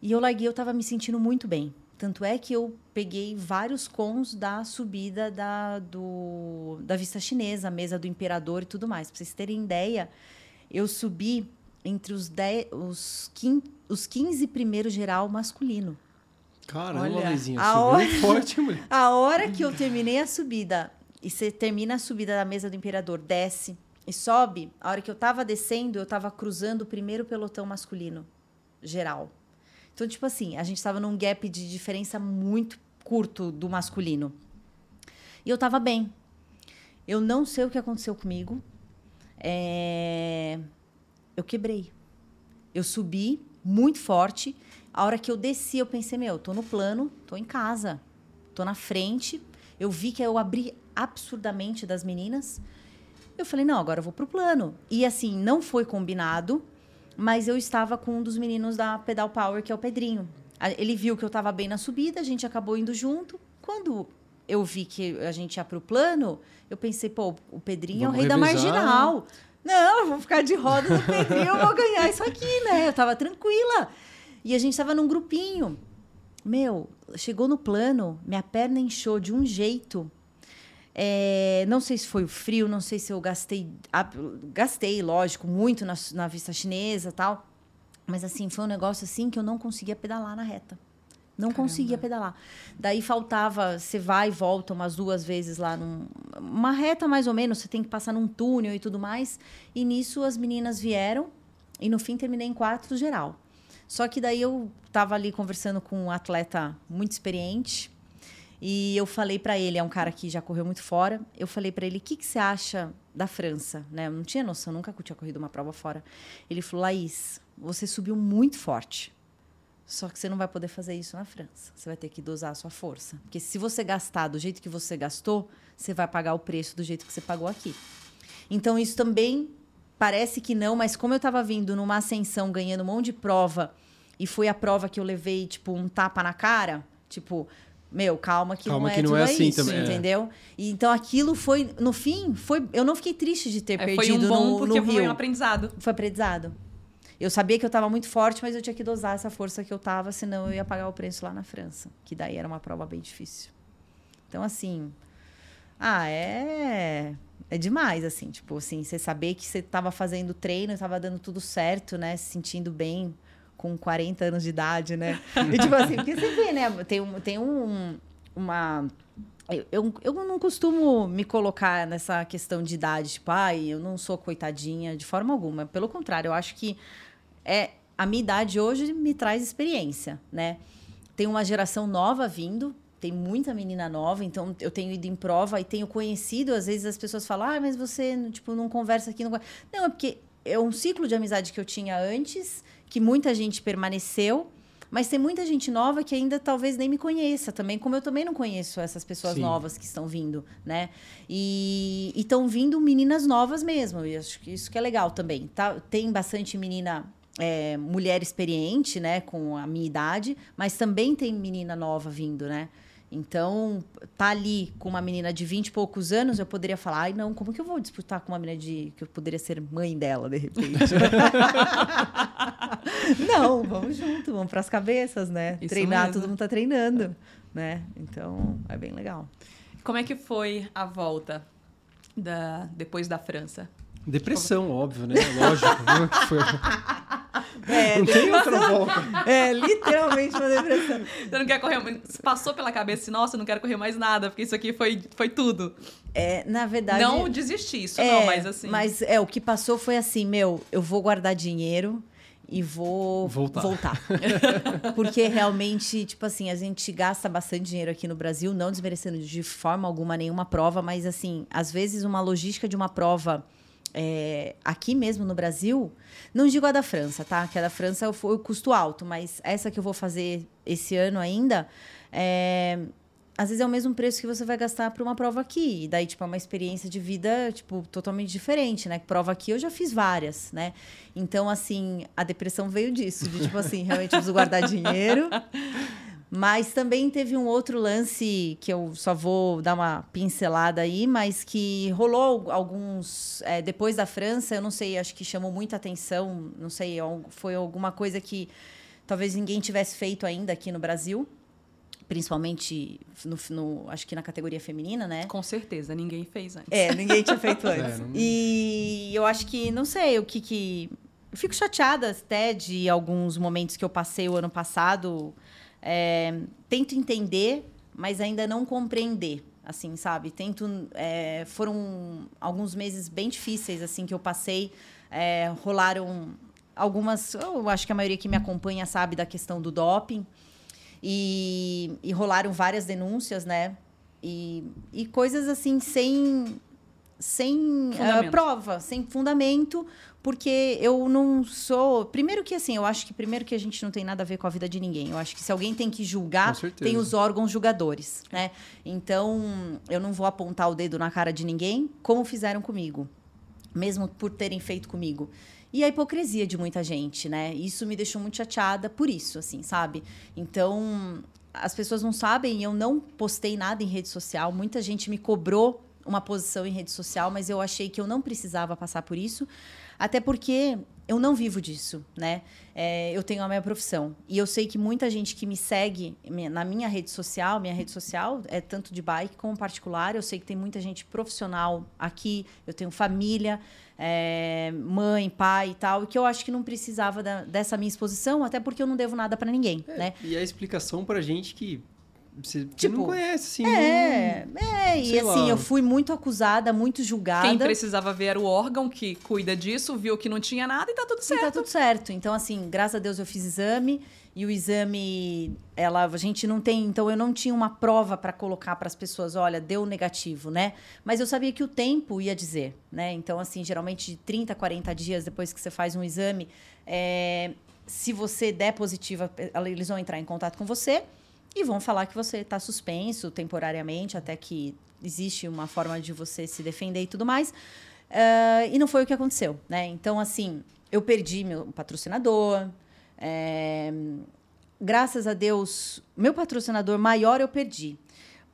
[SPEAKER 4] E eu larguei, eu estava me sentindo muito bem. Tanto é que eu peguei vários cons da subida da, do, da vista chinesa, a mesa do imperador e tudo mais. Para vocês terem ideia, eu subi entre os, 10, os, 15, os 15 primeiros geral masculino.
[SPEAKER 3] Caramba,
[SPEAKER 2] Olha,
[SPEAKER 3] vizinha,
[SPEAKER 4] a hora-
[SPEAKER 3] forte, mulher.
[SPEAKER 4] A hora que eu terminei a subida, e você termina a subida da mesa do imperador, desce e sobe, a hora que eu tava descendo, eu tava cruzando o primeiro pelotão masculino geral. Então, tipo assim, a gente tava num gap de diferença muito curto do masculino. E eu tava bem. Eu não sei o que aconteceu comigo. É, Eu quebrei. Eu subi muito forte. A hora que eu desci, eu pensei, meu, tô no plano, tô em casa, tô na frente. Eu vi que eu abri absurdamente das meninas. Eu falei, não, agora eu vou pro plano. E assim, não foi combinado, mas eu estava com um dos meninos da Pedal Power, que é o Pedrinho. Ele viu que eu estava bem na subida, a gente acabou indo junto. Quando eu vi que a gente ia pro plano, eu pensei, pô, o Pedrinho é o
[SPEAKER 3] Vamos
[SPEAKER 4] rei da
[SPEAKER 3] revezar.
[SPEAKER 4] marginal. Não, eu vou ficar de roda no eu vou ganhar isso aqui, né? Eu tava tranquila. E a gente tava num grupinho. Meu, chegou no plano, minha perna inchou de um jeito É, não sei se foi o frio, não sei se eu gastei. Gastei, lógico, muito na, na vista chinesa tal. Mas assim, foi um negócio assim que eu não conseguia pedalar na reta. Não Caramba. conseguia pedalar. Daí faltava, você vai e volta umas duas vezes lá num, uma reta mais ou menos, você tem que passar num túnel e tudo mais. E nisso as meninas vieram e no fim terminei em quarto geral. Só que daí eu estava ali conversando com um atleta muito experiente e eu falei para ele, é um cara que já correu muito fora. Eu falei para ele, o que, que você acha da França? Né? Eu não tinha noção, nunca tinha corrido uma prova fora. Ele falou, Laís, você subiu muito forte. Só que você não vai poder fazer isso na França. Você vai ter que dosar a sua força. Porque se você gastar do jeito que você gastou, você vai pagar o preço do jeito que você pagou aqui. Então, isso também parece que não, mas como eu estava vindo numa ascensão, ganhando um monte de prova, e foi a prova que eu levei, tipo, um tapa na cara, tipo, meu, calma que calma não é que não é assim isso, também, é. entendeu? E, então aquilo foi, no fim, foi, eu não fiquei triste de ter é, perdido foi um bom no, porque no
[SPEAKER 2] foi um aprendizado.
[SPEAKER 4] Foi aprendizado. Eu sabia que eu estava muito forte, mas eu tinha que dosar essa força que eu estava, senão eu ia pagar o preço lá na França, que daí era uma prova bem difícil. Então assim, ah, é é demais assim, tipo assim, você saber que você estava fazendo treino, estava dando tudo certo, né, se sentindo bem com 40 anos de idade, né? E tipo assim, porque você vê, né? Tem, um, tem um, uma. Eu, eu não costumo me colocar nessa questão de idade, tipo, ai, eu não sou coitadinha, de forma alguma. Pelo contrário, eu acho que é a minha idade hoje me traz experiência, né? Tem uma geração nova vindo, tem muita menina nova, então eu tenho ido em prova e tenho conhecido, às vezes as pessoas falam, ah, mas você, tipo, não conversa aqui. Não, não é porque é um ciclo de amizade que eu tinha antes que muita gente permaneceu, mas tem muita gente nova que ainda talvez nem me conheça também, como eu também não conheço essas pessoas Sim. novas que estão vindo, né? E estão vindo meninas novas mesmo, e acho que isso que é legal também. Tá, tem bastante menina é, mulher experiente, né, com a minha idade, mas também tem menina nova vindo, né? Então, tá ali com uma menina de 20 e poucos anos, eu poderia falar, ai, não, como que eu vou disputar com uma menina de que eu poderia ser mãe dela, de repente? não, vamos junto, vamos para as cabeças, né? Isso Treinar, mesmo. todo mundo tá treinando, né? Então, é bem legal.
[SPEAKER 2] Como é que foi a volta da depois da França?
[SPEAKER 3] Depressão, óbvio, né? Lógico. foi?
[SPEAKER 4] É, não tem outra volta. É, literalmente uma depressão.
[SPEAKER 2] Você não quer correr. Passou pela cabeça assim, nossa, eu não quero correr mais nada, porque isso aqui foi, foi tudo.
[SPEAKER 4] É, na verdade.
[SPEAKER 2] Não desistir, isso é, não, mas assim.
[SPEAKER 4] Mas é, o que passou foi assim, meu, eu vou guardar dinheiro e vou voltar. voltar. Porque realmente, tipo assim, a gente gasta bastante dinheiro aqui no Brasil, não desmerecendo de forma alguma nenhuma prova, mas assim, às vezes uma logística de uma prova é, aqui mesmo no Brasil, não digo a da França, tá? Que a da França foi o custo alto, mas essa que eu vou fazer esse ano ainda, é, às vezes é o mesmo preço que você vai gastar para uma prova aqui. E daí, tipo, é uma experiência de vida, tipo, totalmente diferente, né? Prova aqui eu já fiz várias, né? Então, assim, a depressão veio disso, de tipo assim, realmente preciso guardar dinheiro. Mas também teve um outro lance que eu só vou dar uma pincelada aí, mas que rolou alguns. É, depois da França, eu não sei, acho que chamou muita atenção, não sei, foi alguma coisa que talvez ninguém tivesse feito ainda aqui no Brasil. Principalmente no, no, acho que na categoria feminina, né?
[SPEAKER 2] Com certeza, ninguém fez antes.
[SPEAKER 4] É, ninguém tinha feito antes. É, não... E eu acho que, não sei, o que que. Eu fico chateada até de alguns momentos que eu passei o ano passado é, tento entender, mas ainda não compreender, assim, sabe? Tento. É, foram alguns meses bem difíceis, assim, que eu passei. É, rolaram algumas. Eu acho que a maioria que me acompanha sabe da questão do doping. E, e rolaram várias denúncias, né? E, e coisas assim, sem sem uh, prova, sem fundamento, porque eu não sou. Primeiro que assim, eu acho que primeiro que a gente não tem nada a ver com a vida de ninguém. Eu acho que se alguém tem que julgar, tem os órgãos julgadores, né? Então, eu não vou apontar o dedo na cara de ninguém, como fizeram comigo, mesmo por terem feito comigo. E a hipocrisia de muita gente, né? Isso me deixou muito chateada por isso, assim, sabe? Então, as pessoas não sabem, eu não postei nada em rede social, muita gente me cobrou uma posição em rede social, mas eu achei que eu não precisava passar por isso. Até porque eu não vivo disso, né? É, eu tenho a minha profissão. E eu sei que muita gente que me segue na minha rede social, minha rede social é tanto de bike como particular. Eu sei que tem muita gente profissional aqui. Eu tenho família, é, mãe, pai e tal, e que eu acho que não precisava da, dessa minha exposição, até porque eu não devo nada para ninguém,
[SPEAKER 3] é,
[SPEAKER 4] né?
[SPEAKER 3] E a explicação pra gente que você tipo, não conhece, assim.
[SPEAKER 4] É, não, é e assim, lá. eu fui muito acusada, muito julgada.
[SPEAKER 2] Quem precisava ver era o órgão que cuida disso, viu que não tinha nada e tá tudo certo.
[SPEAKER 4] E tá tudo certo. Então, assim, graças a Deus eu fiz exame e o exame, ela, a gente não tem, então eu não tinha uma prova para colocar para as pessoas, olha, deu negativo, né? Mas eu sabia que o tempo ia dizer, né? Então, assim, geralmente de 30, 40 dias depois que você faz um exame, é, se você der positiva, eles vão entrar em contato com você e vão falar que você está suspenso temporariamente, até que existe uma forma de você se defender e tudo mais. Uh, e não foi o que aconteceu, né? Então, assim, eu perdi meu patrocinador. É, graças a Deus, meu patrocinador maior eu perdi.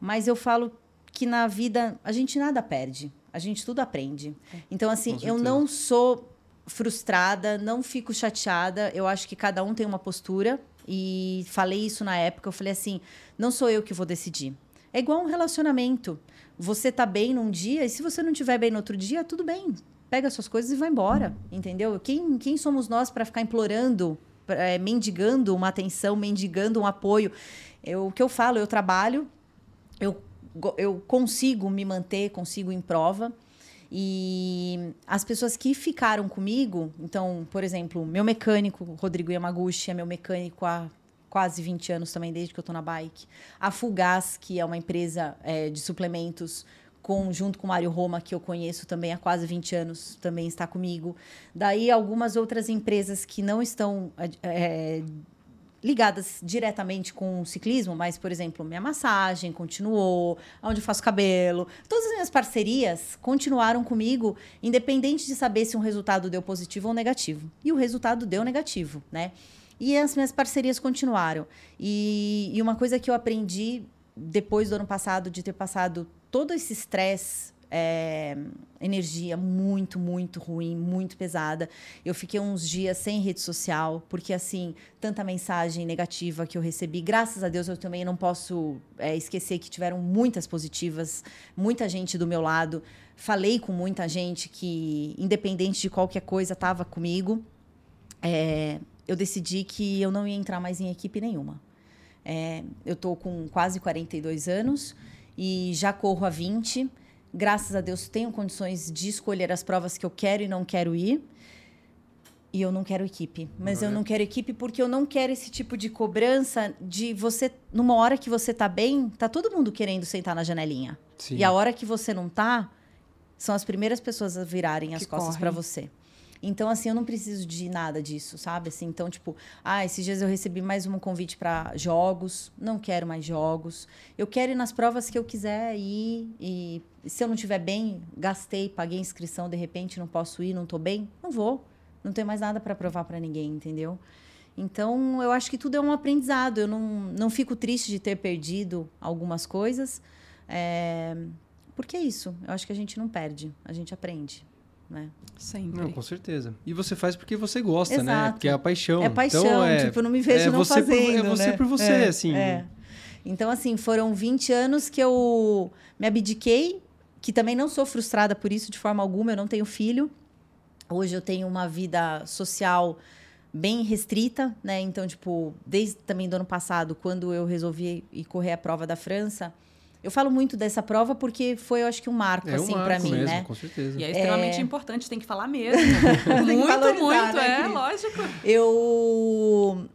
[SPEAKER 4] Mas eu falo que na vida a gente nada perde, a gente tudo aprende. É. Então, assim, eu não sou frustrada, não fico chateada. Eu acho que cada um tem uma postura e falei isso na época, eu falei assim, não sou eu que vou decidir. É igual um relacionamento. Você tá bem num dia e se você não tiver bem no outro dia, tudo bem. Pega suas coisas e vai embora, entendeu? Quem, quem somos nós para ficar implorando, é, mendigando uma atenção, mendigando um apoio? Eu, o que eu falo, eu trabalho, eu, eu consigo me manter, consigo em prova. E as pessoas que ficaram comigo, então, por exemplo, meu mecânico, Rodrigo Yamaguchi, é meu mecânico há quase 20 anos também, desde que eu estou na bike. A Fugaz, que é uma empresa é, de suplementos, com, junto com o Mário Roma, que eu conheço também há quase 20 anos, também está comigo. Daí, algumas outras empresas que não estão é, ligadas diretamente com o ciclismo, mas, por exemplo, minha massagem continuou, onde eu faço cabelo. Todas as minhas parcerias continuaram comigo, independente de saber se um resultado deu positivo ou negativo. E o resultado deu negativo, né? E as minhas parcerias continuaram. E, e uma coisa que eu aprendi depois do ano passado, de ter passado todo esse estresse é, energia muito, muito ruim, muito pesada. Eu fiquei uns dias sem rede social, porque, assim, tanta mensagem negativa que eu recebi. Graças a Deus, eu também não posso é, esquecer que tiveram muitas positivas, muita gente do meu lado. Falei com muita gente que, independente de qualquer coisa, estava comigo. É, eu decidi que eu não ia entrar mais em equipe nenhuma. É, eu estou com quase 42 anos e já corro há 20 graças a Deus, tenho condições de escolher as provas que eu quero e não quero ir. E eu não quero equipe. Mas eu não quero equipe porque eu não quero esse tipo de cobrança de você, numa hora que você tá bem, tá todo mundo querendo sentar na janelinha. Sim. E a hora que você não tá, são as primeiras pessoas a virarem as costas para você. Então, assim, eu não preciso de nada disso, sabe? Assim, então, tipo, ah, esses dias eu recebi mais um convite para jogos, não quero mais jogos. Eu quero ir nas provas que eu quiser ir e se eu não estiver bem, gastei, paguei inscrição, de repente não posso ir, não tô bem, não vou. Não tenho mais nada para provar para ninguém, entendeu? Então, eu acho que tudo é um aprendizado. Eu não, não fico triste de ter perdido algumas coisas. É... Porque é isso. Eu acho que a gente não perde, a gente aprende né?
[SPEAKER 2] Sempre.
[SPEAKER 3] Não, com certeza. E você faz porque você gosta, né? Exato. né? Porque é a paixão.
[SPEAKER 4] É paixão, então, é, tipo, não me vejo é não fazendo,
[SPEAKER 3] por, É você
[SPEAKER 4] né?
[SPEAKER 3] por você,
[SPEAKER 4] é,
[SPEAKER 3] assim.
[SPEAKER 4] É. Então, assim, foram 20 anos que eu me abdiquei, que também não sou frustrada por isso de forma alguma, eu não tenho filho. Hoje eu tenho uma vida social bem restrita, né? Então, tipo, desde também do ano passado, quando eu resolvi ir correr a prova da França, eu falo muito dessa prova porque foi, eu acho que um marco, é assim, um para mim,
[SPEAKER 3] mesmo,
[SPEAKER 4] né?
[SPEAKER 3] Com certeza.
[SPEAKER 2] E é extremamente é... importante, tem que falar mesmo. muito, muito, né, é, lógico.
[SPEAKER 4] Eu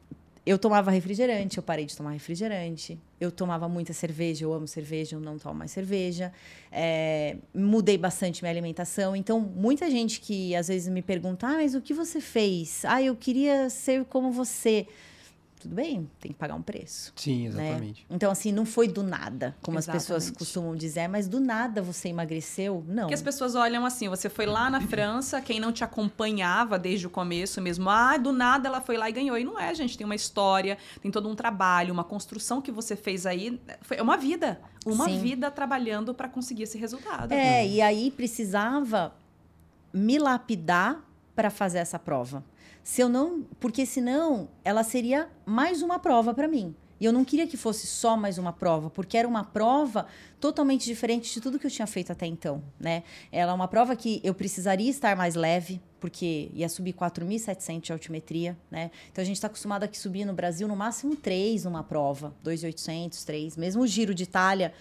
[SPEAKER 4] eu tomava refrigerante, eu parei de tomar refrigerante. Eu tomava muita cerveja, eu amo cerveja, eu não tomo mais cerveja. É, mudei bastante minha alimentação. Então, muita gente que às vezes me pergunta, ah, mas o que você fez? Ah, eu queria ser como você tudo bem, tem que pagar um preço.
[SPEAKER 3] Sim, né? exatamente.
[SPEAKER 4] Né? Então, assim, não foi do nada, como exatamente. as pessoas costumam dizer, mas do nada você emagreceu? Não.
[SPEAKER 2] Porque as pessoas olham assim, você foi lá na França, quem não te acompanhava desde o começo mesmo, ah, do nada ela foi lá e ganhou. E não é, gente, tem uma história, tem todo um trabalho, uma construção que você fez aí, foi uma vida. Uma Sim. vida trabalhando para conseguir esse resultado.
[SPEAKER 4] É, e aí precisava me lapidar para fazer essa prova. Se eu não, porque senão ela seria mais uma prova para mim. E eu não queria que fosse só mais uma prova, porque era uma prova totalmente diferente de tudo que eu tinha feito até então, né? Ela é uma prova que eu precisaria estar mais leve, porque ia subir 4.700 de altimetria, né? Então a gente está acostumado aqui subir no Brasil no máximo 3 numa prova, 2.800, 3. Mesmo o Giro de Itália,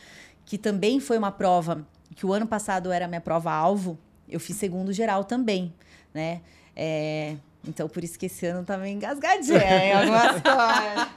[SPEAKER 4] que também foi uma prova que o ano passado era a minha prova alvo, eu fiz segundo geral também, né? É, então, por isso que esse ano tá meio engasgadinho em algumas coisas.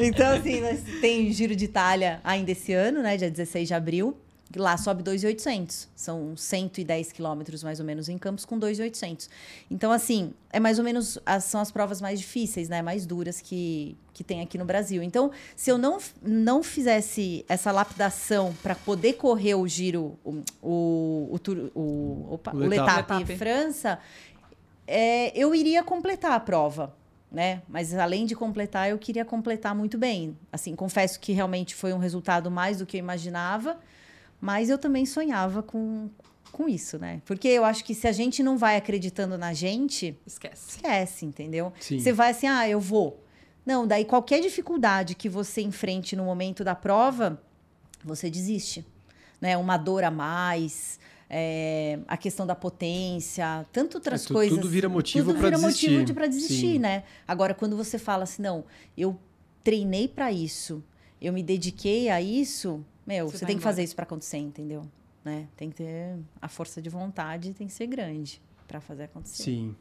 [SPEAKER 4] Então, assim, tem Giro de Itália ainda esse ano, né? Dia 16 de abril. Lá sobe 2.800. São 110 quilômetros, mais ou menos, em Campos, com 2.800. Então, assim, é mais ou menos... As, são as provas mais difíceis, né? Mais duras que, que tem aqui no Brasil. Então, se eu não, não fizesse essa lapidação para poder correr o giro, o, o, o, o, opa, o, o Letap França é, eu iria completar a prova, né? Mas além de completar, eu queria completar muito bem. Assim, confesso que realmente foi um resultado mais do que eu imaginava, mas eu também sonhava com, com isso, né? Porque eu acho que se a gente não vai acreditando na gente,
[SPEAKER 2] esquece.
[SPEAKER 4] Esquece, entendeu?
[SPEAKER 3] Sim.
[SPEAKER 4] Você vai assim, ah, eu vou. Não, daí qualquer dificuldade que você enfrente no momento da prova, você desiste, né? Uma dor a mais, é, a questão da potência, tanto outras
[SPEAKER 3] é, tu,
[SPEAKER 4] coisas.
[SPEAKER 3] Tudo vira motivo
[SPEAKER 4] para
[SPEAKER 3] desistir.
[SPEAKER 4] motivo para desistir, Sim. né? Agora, quando você fala assim, não, eu treinei para isso, eu me dediquei a isso, meu, você, você tem que fazer isso para acontecer, entendeu? Né? Tem que ter a força de vontade, tem que ser grande para fazer acontecer.
[SPEAKER 3] Sim.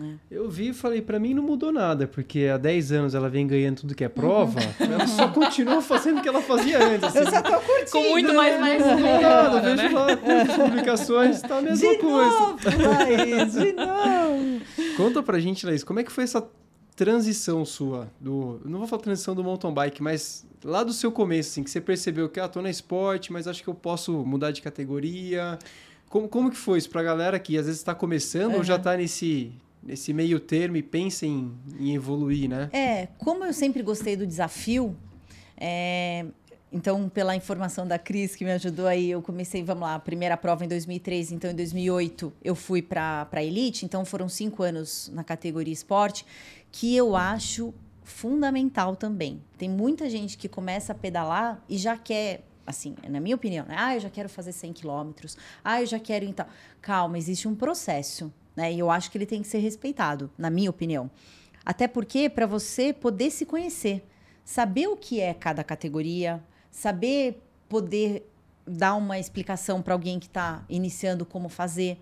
[SPEAKER 3] É. Eu vi e falei, para mim não mudou nada, porque há 10 anos ela vem ganhando tudo que é prova, uhum. ela só continua fazendo o que ela fazia antes.
[SPEAKER 4] Assim. Eu só tô curtindo.
[SPEAKER 2] Com muito mais mais. Não
[SPEAKER 3] nada, vejo né? lá quantas publicações, tá a mesma
[SPEAKER 4] de
[SPEAKER 3] coisa.
[SPEAKER 4] Novo, Laís, de novo.
[SPEAKER 3] Conta pra gente, Laís, como é que foi essa transição sua do, não vou falar transição do mountain bike, mas lá do seu começo, assim, que você percebeu que ah, tô na esporte, mas acho que eu posso mudar de categoria. Como, como que foi isso pra galera que às vezes está começando uhum. ou já tá nesse nesse meio termo e pensa em, em, evoluir, né?
[SPEAKER 4] É, como eu sempre gostei do desafio, é, então, pela informação da Cris, que me ajudou aí, eu comecei, vamos lá, a primeira prova em 2003, então em 2008 eu fui para a Elite, então foram cinco anos na categoria esporte, que eu acho fundamental também. Tem muita gente que começa a pedalar e já quer assim, na minha opinião, né? ah, eu já quero fazer 100 quilômetros, ah, eu já quero então. Calma, existe um processo. Né? E eu acho que ele tem que ser respeitado, na minha opinião. Até porque, para você poder se conhecer, saber o que é cada categoria, saber poder dar uma explicação para alguém que está iniciando como fazer.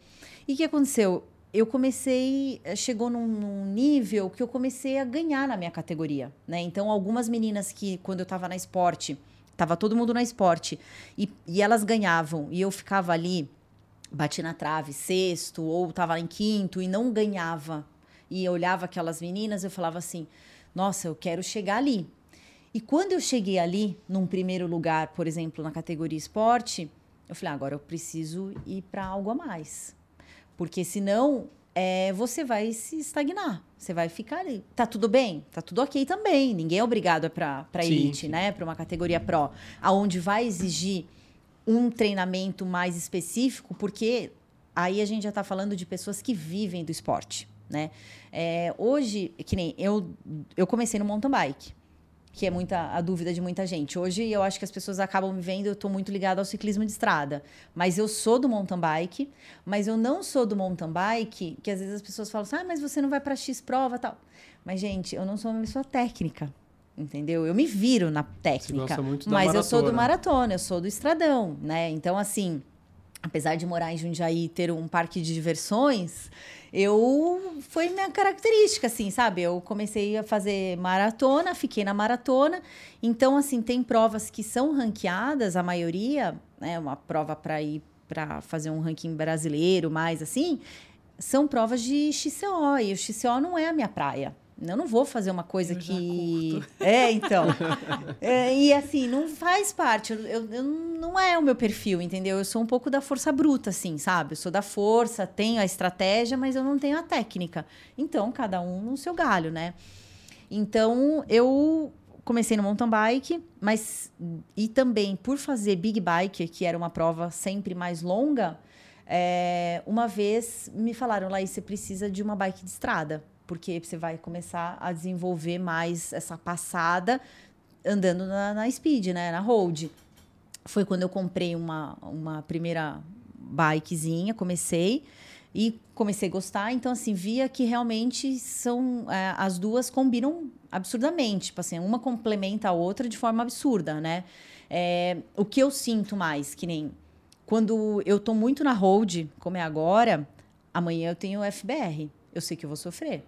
[SPEAKER 4] E o que aconteceu? Eu comecei, eh, chegou num, num, nível que eu comecei a ganhar na minha categoria, né? Então, algumas meninas que, quando eu estava na esporte, estava todo mundo na esporte, e, e elas ganhavam, e eu ficava ali bati na trave sexto ou estava em quinto e não ganhava e eu olhava aquelas meninas eu falava assim nossa eu quero chegar ali e quando eu cheguei ali num primeiro lugar por exemplo na categoria esporte eu falei ah, agora eu preciso ir para algo a mais. Porque senão é, você vai se estagnar você vai ficar ali. Tá tudo bem? Tá tudo ok também. Ninguém é obrigado para elite sim. né? Para uma categoria pro. Aonde vai exigir um treinamento mais específico, porque aí a gente já está falando de pessoas que vivem do esporte, né? É, hoje, que nem eu, eu comecei no mountain bike, que é muita a dúvida de muita gente. Hoje eu acho que as pessoas acabam me vendo, eu estou muito ligada ao ciclismo de estrada, mas eu sou do mountain bike, mas eu não sou do mountain bike, que às vezes as pessoas falam assim, ah, mas você não vai para X prova tal. Mas, gente, eu não sou uma pessoa técnica entendeu? Eu me viro na técnica, mas
[SPEAKER 3] maratona.
[SPEAKER 4] eu sou do maratona, eu sou do estradão, né? Então assim, apesar de morar em Jundiaí e ter um parque de diversões, eu foi minha característica assim, sabe? Eu comecei a fazer maratona, fiquei na maratona. Então assim, tem provas que são ranqueadas, a maioria, né, uma prova para ir para fazer um ranking brasileiro, mais assim, são provas de XCO, e o XCO não é a minha praia. Eu não vou fazer uma coisa
[SPEAKER 2] eu
[SPEAKER 4] que. É, então. é, e assim, não faz parte. Eu, eu, eu, não é o meu perfil, entendeu? Eu sou um pouco da força bruta, assim, sabe? Eu sou da força, tenho a estratégia, mas eu não tenho a técnica. Então, cada um no seu galho, né? Então, eu comecei no mountain bike, mas. E também por fazer big bike, que era uma prova sempre mais longa É, uma vez me falaram, Laís, você precisa de uma bike de estrada, porque você vai começar a desenvolver mais essa passada andando na, na speed, né? Na road. Foi quando eu comprei uma, uma primeira bikezinha, comecei e comecei a gostar. Então, assim, via que realmente são. É, as duas combinam absurdamente. Tipo assim, uma complementa a outra de forma absurda, né? É, o que eu sinto mais, que nem quando eu tô muito na hold, como é agora, amanhã eu tenho FBR. Eu sei que eu vou sofrer.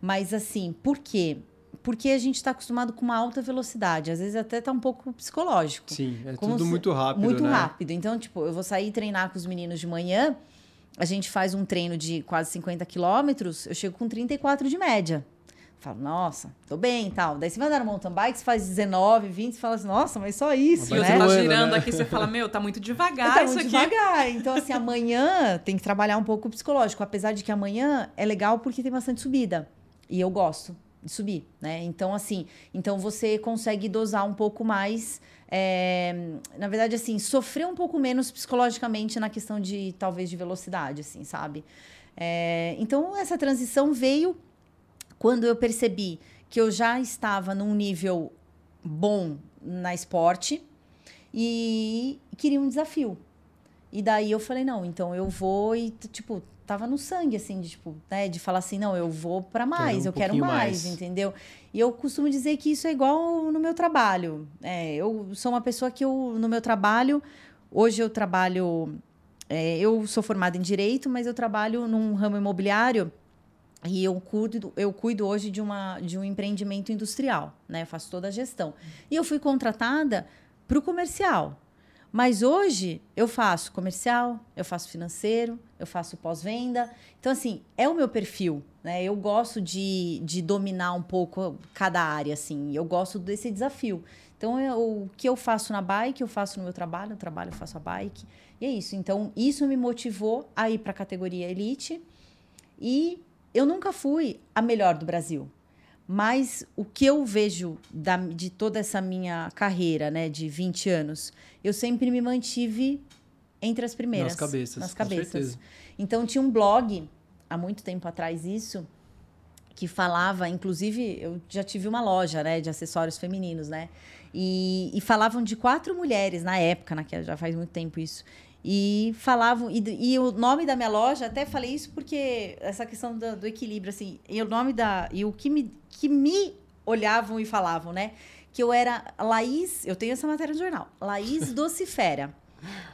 [SPEAKER 4] Mas assim, por quê? Porque a gente está acostumado com uma alta velocidade. Às vezes até tá um pouco psicológico.
[SPEAKER 3] Sim, é tudo se... muito rápido,
[SPEAKER 4] Muito
[SPEAKER 3] né?
[SPEAKER 4] rápido. Então, tipo, eu vou sair treinar com os meninos de manhã, a gente faz um treino de quase 50 quilômetros, eu chego com 34 de média. Falo, nossa, tô bem e tal. Daí você vai andar no mountain bike, você faz 19, 20, você fala assim, nossa, mas só isso,
[SPEAKER 2] e
[SPEAKER 4] né?
[SPEAKER 2] você tá girando né? aqui, você fala, meu, tá muito devagar
[SPEAKER 4] tá
[SPEAKER 2] isso
[SPEAKER 4] muito
[SPEAKER 2] aqui.
[SPEAKER 4] devagar. Então, assim, amanhã tem que trabalhar um pouco o psicológico. Apesar de que amanhã é legal porque tem bastante subida. E eu gosto de subir, né? Então, assim, então você consegue dosar um pouco mais... É, na verdade, assim, sofrer um pouco menos psicologicamente na questão de, talvez, de velocidade, assim, sabe? É, então, essa transição veio quando eu percebi que eu já estava num nível bom na esporte e queria um desafio. E daí eu falei, não, então eu vou e, tipo, tava no sangue, assim, de, tipo, né, de falar assim, não, eu vou para mais, quero um eu quero mais, mais, entendeu? E eu costumo dizer que isso é igual no meu trabalho. É, eu sou uma pessoa que eu, no meu trabalho, hoje eu trabalho, é, eu sou formada em Direito, mas eu trabalho num ramo imobiliário e eu cuido, eu cuido hoje de, uma, de um empreendimento industrial, né? Eu faço toda a gestão. E eu fui contratada para o comercial. Mas hoje eu faço comercial, eu faço financeiro, eu faço pós-venda. Então, assim, é o meu perfil, né? Eu gosto de, de dominar um pouco cada área, assim. Eu gosto desse desafio. Então, eu, o que eu faço na bike, eu faço no meu trabalho, no trabalho eu faço a bike. E é isso. Então, isso me motivou a ir para a categoria elite. E eu nunca fui a melhor do Brasil. Mas o que eu vejo da, de toda essa minha carreira, né, de 20 anos, eu sempre me mantive entre as primeiras.
[SPEAKER 3] Nas cabeças.
[SPEAKER 4] Nas cabeças. Então tinha um blog, há muito tempo atrás isso, que falava, inclusive, eu já tive uma loja, né, de acessórios femininos, né? E, e falavam de quatro mulheres na época, né, que já faz muito tempo isso, e falavam, e, e, o nome da minha loja, até falei isso porque essa questão do, do, equilíbrio, assim, e o nome da. E o que me, que me olhavam e falavam, né? Que eu era Laís, eu tenho essa matéria no jornal, Laís Docifera.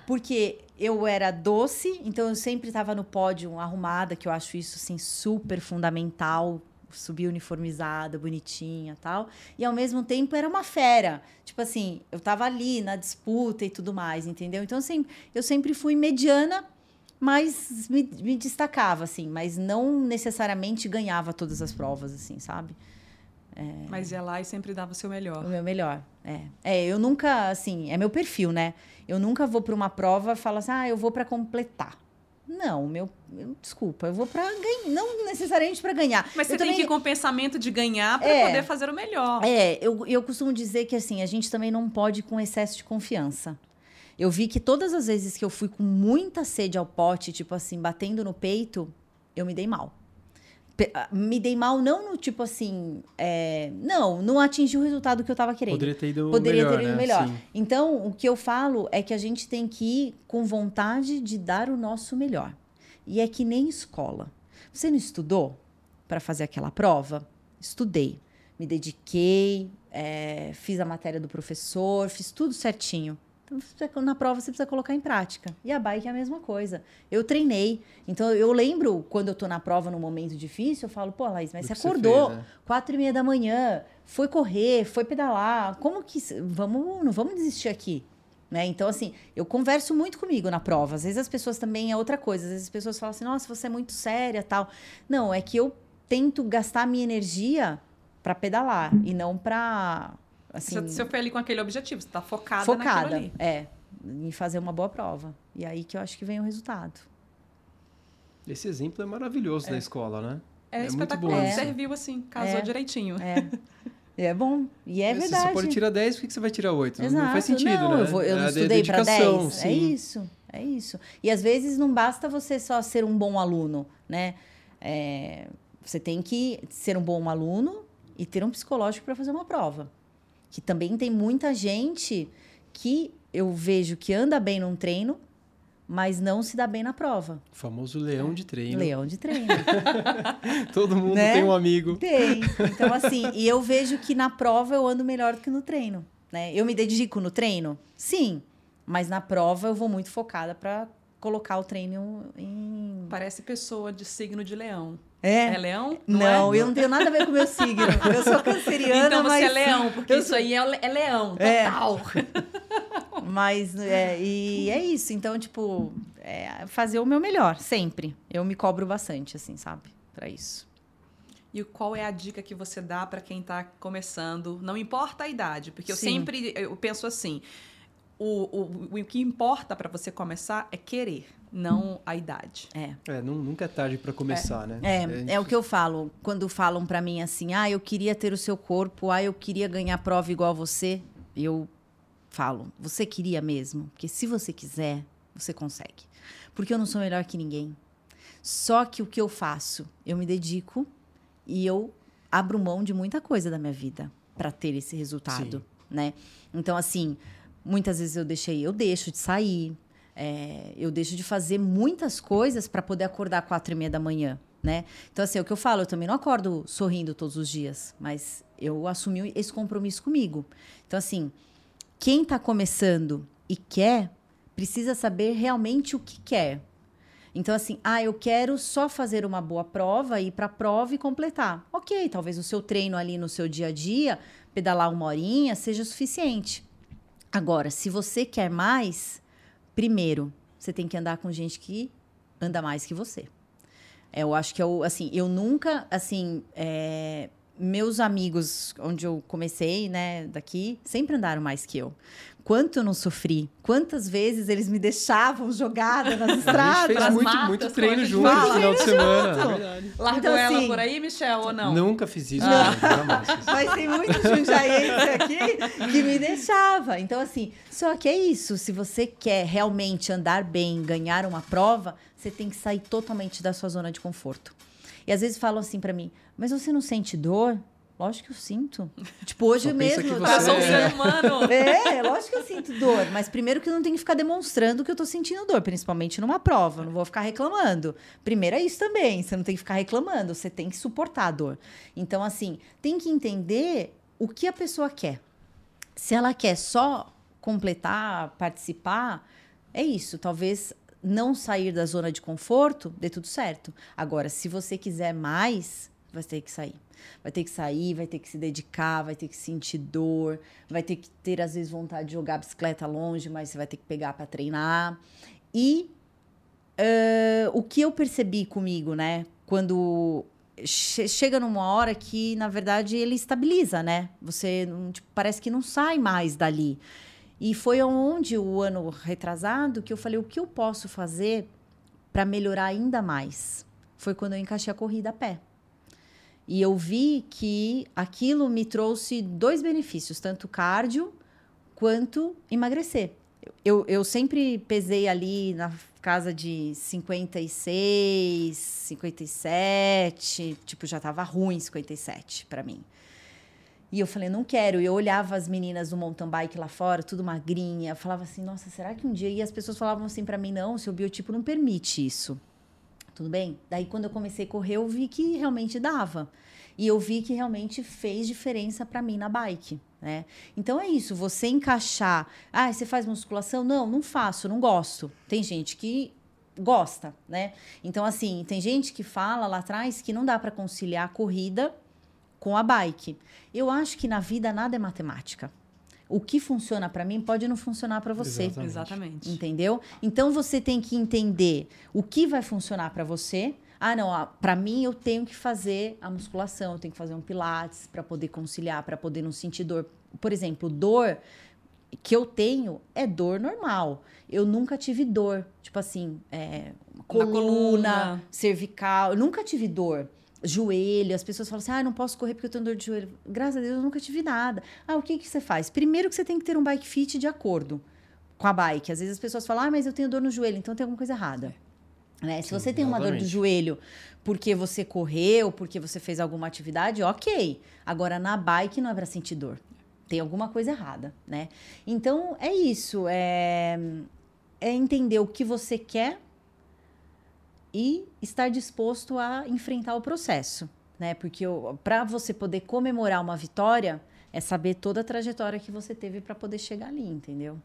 [SPEAKER 4] Porque eu era doce, então eu sempre estava no pódio arrumada, que eu acho isso assim super fundamental subir uniformizada, bonitinha tal. E ao mesmo tempo era uma fera. Tipo assim, eu tava ali na disputa e tudo mais, entendeu? Então, assim, eu sempre fui mediana, mas me, me destacava, assim, mas não necessariamente ganhava todas as provas, assim, sabe?
[SPEAKER 2] É... Mas ia lá e sempre dava o seu melhor.
[SPEAKER 4] O meu melhor, é. É, eu nunca, assim, é meu perfil, né? Eu nunca vou para uma prova e falo assim, ah, eu vou para completar. Não, meu, eu, desculpa, eu vou para ganhar, não necessariamente para ganhar.
[SPEAKER 2] Mas você
[SPEAKER 4] eu
[SPEAKER 2] tem
[SPEAKER 4] também,
[SPEAKER 2] que ir com o pensamento de ganhar para
[SPEAKER 4] é,
[SPEAKER 2] poder fazer o melhor.
[SPEAKER 4] É, eu, eu costumo dizer que assim, a gente também não pode ir com excesso de confiança. Eu vi que todas as vezes que eu fui com muita sede ao pote, tipo assim, batendo no peito, eu me dei mal. Ah, me dei mal não no tipo assim, é, não, não atingi o resultado que eu estava querendo.
[SPEAKER 3] Poderia ter ido
[SPEAKER 4] Poderia
[SPEAKER 3] melhor,
[SPEAKER 4] ter ido
[SPEAKER 3] né?
[SPEAKER 4] melhor.
[SPEAKER 3] Sim.
[SPEAKER 4] Então, o que eu falo é que a gente tem que ir com vontade de dar o nosso melhor. E é que nem escola. Você não estudou para fazer aquela prova? Estudei. Me dediquei, é, fiz a matéria do professor, fiz tudo certinho. Então, na prova você precisa colocar em prática. E a bike é a mesma coisa. Eu treinei. Então, eu lembro quando eu tô na prova num momento difícil, eu falo, pô, Laís, mas você acordou fez, né? quatro e meia da manhã, foi correr, foi pedalar. Como que. Vamos, não vamos desistir aqui. Né? Então, assim, eu converso muito comigo na prova. Às vezes as pessoas também é outra coisa. Às vezes as pessoas falam assim, nossa, você é muito séria tal. Não, é que eu tento gastar minha energia para pedalar e não para assim,
[SPEAKER 2] você, você foi ali com aquele objetivo, você tá focada,
[SPEAKER 4] focada
[SPEAKER 2] ali.
[SPEAKER 4] é, em fazer uma boa prova. E aí que eu acho que vem o resultado.
[SPEAKER 3] Esse exemplo é maravilhoso
[SPEAKER 2] É.
[SPEAKER 3] da escola, né?
[SPEAKER 2] É,
[SPEAKER 3] muito
[SPEAKER 2] espetacular.
[SPEAKER 3] bom
[SPEAKER 4] isso.
[SPEAKER 2] Serviu assim, casou
[SPEAKER 4] É.
[SPEAKER 2] direitinho.
[SPEAKER 4] É. É bom. E é
[SPEAKER 3] Se
[SPEAKER 4] verdade.
[SPEAKER 3] você pode tirar 10, por que você vai tirar 8?
[SPEAKER 4] Exato.
[SPEAKER 3] Não faz sentido,
[SPEAKER 4] não,
[SPEAKER 3] né?
[SPEAKER 4] Eu, vou, eu
[SPEAKER 3] É
[SPEAKER 4] estudei para
[SPEAKER 3] dedicação,
[SPEAKER 4] 10. É
[SPEAKER 3] sim.
[SPEAKER 4] isso. É isso. E às vezes não basta você só ser um bom aluno, né? É, você tem que ser um bom aluno e ter um psicológico para fazer uma prova. Que também tem muita gente que eu vejo que anda bem num treino, mas não se dá bem na prova.
[SPEAKER 3] O famoso leão de treino.
[SPEAKER 4] Leão de treino.
[SPEAKER 3] Todo mundo
[SPEAKER 4] Né?
[SPEAKER 3] tem um amigo.
[SPEAKER 4] Tem. Então, assim, e eu vejo que na prova eu ando melhor do que no treino. Né? Eu me dedico no treino? Sim. Mas na prova eu vou muito focada para colocar o treino em.
[SPEAKER 2] Parece pessoa de signo de leão.
[SPEAKER 4] É?
[SPEAKER 2] É leão?
[SPEAKER 4] Não,
[SPEAKER 2] é?
[SPEAKER 4] eu não tenho nada a ver com o meu signo. Eu sou canceriana,
[SPEAKER 2] Então você
[SPEAKER 4] mas.
[SPEAKER 2] é leão, porque
[SPEAKER 4] eu
[SPEAKER 2] isso aí é, é leão,
[SPEAKER 4] É.
[SPEAKER 2] total.
[SPEAKER 4] Mas é, e é isso. Então, tipo, é fazer o meu melhor, sempre. Eu me cobro bastante, assim, sabe? Pra isso.
[SPEAKER 2] E qual é a dica que você dá para quem está começando? Não importa a idade, porque eu
[SPEAKER 4] Sim.
[SPEAKER 2] sempre eu penso assim: o, o, o que importa para você começar é querer, não a idade.
[SPEAKER 4] É.
[SPEAKER 3] É, nu- nunca é tarde pra começar, né?
[SPEAKER 4] É, é o que eu falo. Quando falam pra mim assim, ah, eu queria ter o seu corpo, ah, eu queria ganhar prova igual a você, eu falo, você queria mesmo? Porque se você quiser, você consegue. Porque eu não sou melhor que ninguém. Só que o que eu faço? Eu me dedico e eu abro mão de muita coisa da minha vida pra ter esse resultado,
[SPEAKER 3] Sim.
[SPEAKER 4] né? Então, assim, muitas vezes eu deixei, eu deixo de sair, é, eu deixo de fazer muitas coisas para poder acordar quatro e meia da manhã, né? Então, assim, é o que eu falo, eu também não acordo sorrindo todos os dias, mas eu assumi esse compromisso comigo. Então, assim, quem está começando e quer, precisa saber realmente o que quer. Então, assim, ah, eu quero só fazer uma boa prova, ir para a prova e completar. Ok, talvez o seu treino ali no seu dia a dia, pedalar uma horinha, seja suficiente. Agora, se você quer mais, primeiro, você tem que andar com gente que anda mais que você. É, eu acho que eu, assim, eu nunca, assim, é, meus amigos, onde eu comecei, né, daqui, sempre andaram mais que eu. Quanto eu não sofri, quantas vezes eles me deixavam jogada nas
[SPEAKER 3] A gente
[SPEAKER 4] estradas.
[SPEAKER 3] fez muito,
[SPEAKER 2] matas,
[SPEAKER 3] muito treino junto no final de semana.
[SPEAKER 4] junto.
[SPEAKER 3] É verdade.
[SPEAKER 2] Largou
[SPEAKER 4] Então,
[SPEAKER 2] ela
[SPEAKER 4] assim,
[SPEAKER 2] por aí, Michel, ou não?
[SPEAKER 3] Nunca fiz isso.
[SPEAKER 4] Não.
[SPEAKER 3] fiz isso.
[SPEAKER 4] Mas tem muito jundiaense aqui que me deixava. Então, assim, só que é isso. Se você quer realmente andar bem, ganhar uma prova, você tem que sair totalmente da sua zona de conforto. E às vezes falam assim pra mim, mas você não sente dor? Lógico que eu sinto. Tipo, hoje
[SPEAKER 3] Só
[SPEAKER 4] mesmo.
[SPEAKER 3] que
[SPEAKER 4] eu
[SPEAKER 3] você
[SPEAKER 2] Eu sou um
[SPEAKER 3] É.
[SPEAKER 2] ser humano.
[SPEAKER 4] É, lógico que eu sinto dor, mas primeiro que eu não tenho que ficar demonstrando que eu tô sentindo dor, principalmente numa prova, eu não vou ficar reclamando. Primeiro é isso também, você não tem que ficar reclamando, você tem que suportar a dor. Então, assim, tem que entender o que a pessoa quer. Se ela quer só completar, participar, é isso, talvez não sair da zona de conforto, dê tudo certo. Agora, se você quiser mais, vai ter que sair. Vai ter que sair, vai ter que se dedicar, vai ter que sentir dor, vai ter que ter, às vezes, vontade de jogar bicicleta longe, mas você vai ter que pegar para treinar. E eh, o que eu percebi comigo, né? Quando che- chega numa hora que, na verdade, ele estabiliza, né? Você tipo, parece que não sai mais dali. E foi onde o ano retrasado que eu falei o que eu posso fazer para melhorar ainda mais. Foi quando eu encaixei a corrida a pé. E eu vi que aquilo me trouxe dois benefícios, tanto cardio quanto emagrecer. Eu, eu sempre pesei ali na casa de 56, 57, tipo, já tava ruim 57 para mim. E eu falei, não quero. E eu olhava as meninas do mountain bike lá fora, tudo magrinha. Falava assim, nossa, será que um dia... E as pessoas falavam assim para mim, não, seu biotipo não permite isso. Tudo bem? Daí, quando eu comecei a correr, eu vi que realmente dava. E eu vi que realmente fez diferença para mim na bike, né? Então é isso, você encaixar. Ah, você faz musculação? Não, não faço, não gosto. Tem gente que gosta, né? Então, assim, tem gente que fala lá atrás que não dá para conciliar a corrida com a bike. Eu acho que na vida nada é matemática. O que funciona para mim pode não funcionar para você.
[SPEAKER 3] Exatamente.
[SPEAKER 2] Exatamente.
[SPEAKER 4] Entendeu? Então você tem que entender o que vai funcionar para você. Ah, não, para mim eu tenho que fazer a musculação, eu tenho que fazer um pilates para poder conciliar, para poder não sentir dor. Por exemplo, dor que eu tenho é dor normal. Eu nunca tive dor, tipo assim, é, coluna,
[SPEAKER 2] coluna.
[SPEAKER 4] cervical, eu nunca tive dor. Joelho, as pessoas falam assim: ah, não posso correr porque eu tenho dor de joelho. Graças a Deus eu nunca tive nada. Ah, o que, que você faz? Primeiro que você tem que ter um bike fit de acordo com a bike. Às vezes as pessoas falam, ah, mas eu tenho dor no joelho, então tem alguma coisa errada. Né? Se
[SPEAKER 3] Sim,
[SPEAKER 4] você tem uma dor do
[SPEAKER 3] exatamente.
[SPEAKER 4] joelho porque você correu, porque você fez alguma atividade, ok. Agora, na bike não é pra sentir dor. Tem alguma coisa errada, né? Então, é isso. É, é entender o que você quer e estar disposto a enfrentar o processo, né? Porque para você poder comemorar uma vitória, é saber toda a trajetória que você teve para poder chegar ali, entendeu?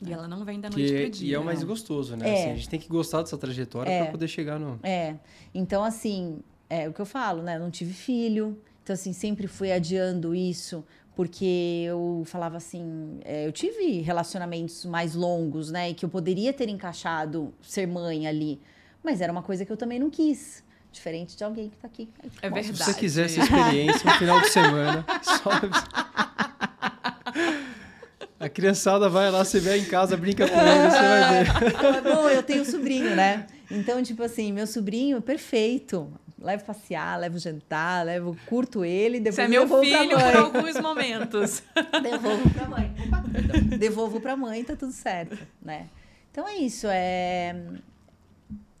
[SPEAKER 2] E ela não vem da noite pro dia.
[SPEAKER 3] e é o mais gostoso, né?
[SPEAKER 4] É.
[SPEAKER 3] Assim, a gente tem que gostar dessa trajetória
[SPEAKER 4] É.
[SPEAKER 3] pra poder chegar no.
[SPEAKER 4] É. Então, assim, é o que eu falo, né? Eu não tive filho. Então, assim, sempre fui adiando isso, porque eu falava assim. é, eu tive relacionamentos mais longos, né? E que eu poderia ter encaixado ser mãe ali. Mas era uma coisa que eu também não quis. Diferente de alguém que tá aqui.
[SPEAKER 2] É
[SPEAKER 3] Se
[SPEAKER 2] verdade.
[SPEAKER 3] você quiser essa experiência, no final de semana, só. A criançada vai lá, você vê em casa, brinca com ele, você vai ver.
[SPEAKER 4] Bom, eu tenho sobrinho, né? Então, tipo assim, meu sobrinho, perfeito. Levo passear, levo jantar, levo, curto ele, depois
[SPEAKER 2] Você é meu filho por
[SPEAKER 4] mãe.
[SPEAKER 2] alguns momentos.
[SPEAKER 4] Devolvo pra mãe. Opa. Devolvo pra mãe, tá tudo certo, né? Então é isso, é...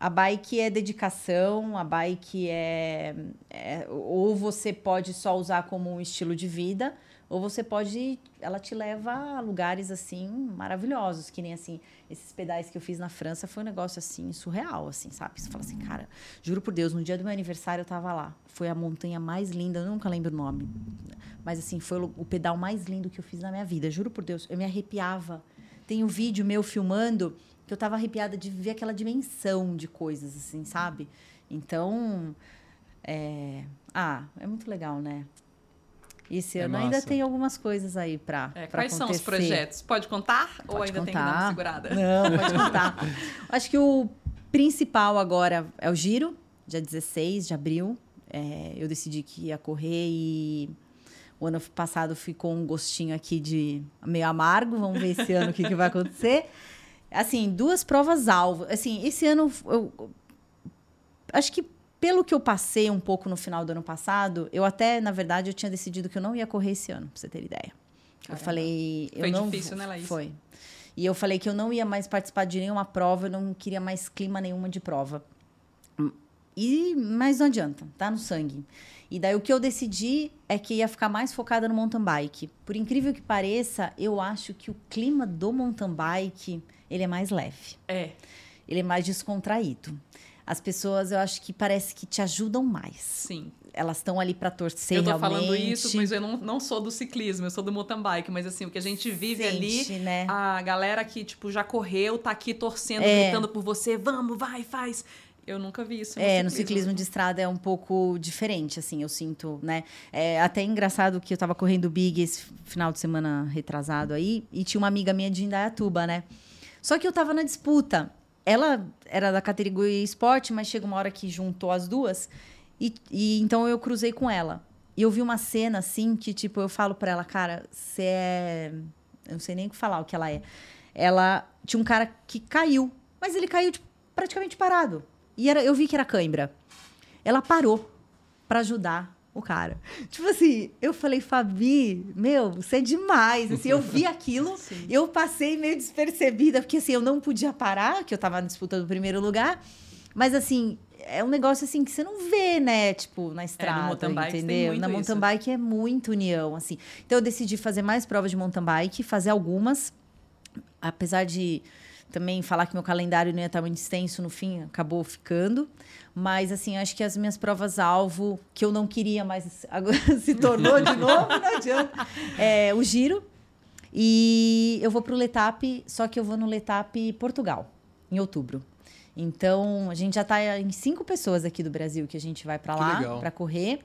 [SPEAKER 4] A bike é dedicação, a bike é, é- Ou você pode só usar como um estilo de vida, ou você pode... Ela te leva a lugares, assim, maravilhosos, que nem, assim, esses pedais que eu fiz na França foi um negócio, assim, surreal, assim, sabe? Você fala assim, cara, juro por Deus, no dia do meu aniversário eu tava lá. Foi a montanha mais linda, eu nunca lembro o nome. Mas assim, foi o pedal mais lindo que eu fiz na minha vida. Juro por Deus, eu me arrepiava. Tem um vídeo meu filmando que eu tava arrepiada de ver aquela dimensão de coisas, assim, sabe? Então, é... Ah, é muito legal, né? Esse
[SPEAKER 3] É
[SPEAKER 4] ano ainda
[SPEAKER 3] massa.
[SPEAKER 4] tem algumas coisas aí pra,
[SPEAKER 2] É,
[SPEAKER 4] pra
[SPEAKER 2] quais são os
[SPEAKER 4] acontecer.
[SPEAKER 2] projetos? Pode contar? Ou
[SPEAKER 4] Pode
[SPEAKER 2] ainda tem que dar uma
[SPEAKER 4] contar.
[SPEAKER 2] segurada?
[SPEAKER 4] Não, pode contar. Acho que o principal agora é o giro, dia 16 de abril. É, eu decidi que ia correr e o ano passado ficou um gostinho aqui de meio amargo. Vamos ver esse ano o que, que vai acontecer. Assim, duas provas alvo. Assim, esse ano eu acho que pelo que eu passei um pouco no final do ano passado, eu até, na verdade, eu tinha decidido que eu não ia correr esse ano, pra você ter ideia. Eu
[SPEAKER 2] Caramba.
[SPEAKER 4] falei, eu
[SPEAKER 2] Foi
[SPEAKER 4] não
[SPEAKER 2] difícil, né, Laís?
[SPEAKER 4] Foi. E eu falei que eu não ia mais participar de nenhuma prova, eu não queria mais clima nenhuma de prova. E mas não adianta, tá no sangue. E daí o que eu decidi é que ia ficar mais focada no mountain bike. Por incrível que pareça, eu acho que o clima do mountain bike, ele é mais leve
[SPEAKER 2] É.
[SPEAKER 4] ele é mais descontraído. As pessoas, eu acho que parece que te ajudam mais.
[SPEAKER 2] Sim.
[SPEAKER 4] Elas estão ali para torcer
[SPEAKER 2] eu tô
[SPEAKER 4] realmente.
[SPEAKER 2] falando isso, mas eu não, não sou do ciclismo, eu sou do mountain bike. Mas assim, o que a gente vive ali,
[SPEAKER 4] Sente, né?
[SPEAKER 2] a galera que, tipo, já correu, tá aqui torcendo,
[SPEAKER 4] É.
[SPEAKER 2] gritando por você, vamos, vai, faz. Eu nunca vi isso
[SPEAKER 4] É, no ciclismo de estrada é um pouco diferente, assim, eu sinto, né? É até engraçado que eu tava correndo o Big esse final de semana retrasado aí, e tinha uma amiga minha de Indaiatuba, né? Só que eu tava na disputa. Ela era da categoria esporte, mas chega uma hora que juntou as duas, e, e então eu cruzei com ela. E eu vi uma cena, assim, que, tipo, eu falo pra ela, cara, você é... Eu não sei nem o que falar o que ela é. Ela... Tinha um cara que caiu, mas ele caiu, tipo, praticamente parado. E era, eu vi que era cãibra. Ela parou pra ajudar o cara. Tipo assim, eu falei, Fabi, meu, você é demais. Assim, eu vi aquilo,
[SPEAKER 2] Sim.
[SPEAKER 4] eu passei meio despercebida, porque assim, eu não podia parar, que eu tava na disputa do primeiro lugar. Mas assim, é um negócio assim que você não vê, né? Tipo, na estrada,
[SPEAKER 2] mountain bike tem
[SPEAKER 4] entendeu? Na
[SPEAKER 2] isso.
[SPEAKER 4] mountain bike é muito união, assim. Então eu decidi fazer mais provas de mountain bike, fazer algumas. Apesar de também falar que meu calendário não ia estar muito extenso, no fim acabou ficando. Mas, assim, acho que as minhas provas-alvo, que eu não queria, mas agora se tornou de novo, não adianta. É o giro. E eu vou para o Letap, só que eu vou no Letap Portugal, em outubro. Então, a gente já está em cinco pessoas aqui do Brasil que a gente vai para lá para correr.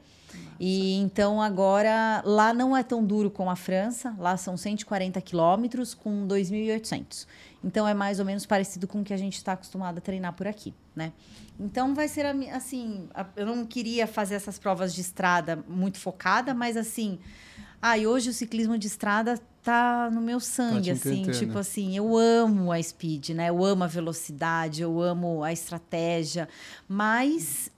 [SPEAKER 4] E então agora lá não é tão duro como a França, lá são 140 quilômetros com 2.800. Então é mais ou menos parecido com o que a gente está acostumado a treinar por aqui, né? Então vai ser assim, eu não queria fazer essas provas de estrada muito focada, mas assim, ah, e hoje o ciclismo de estrada tá no meu sangue,
[SPEAKER 3] te
[SPEAKER 4] assim, tipo assim, eu amo a speed, né? Eu amo a velocidade, eu amo a estratégia, mas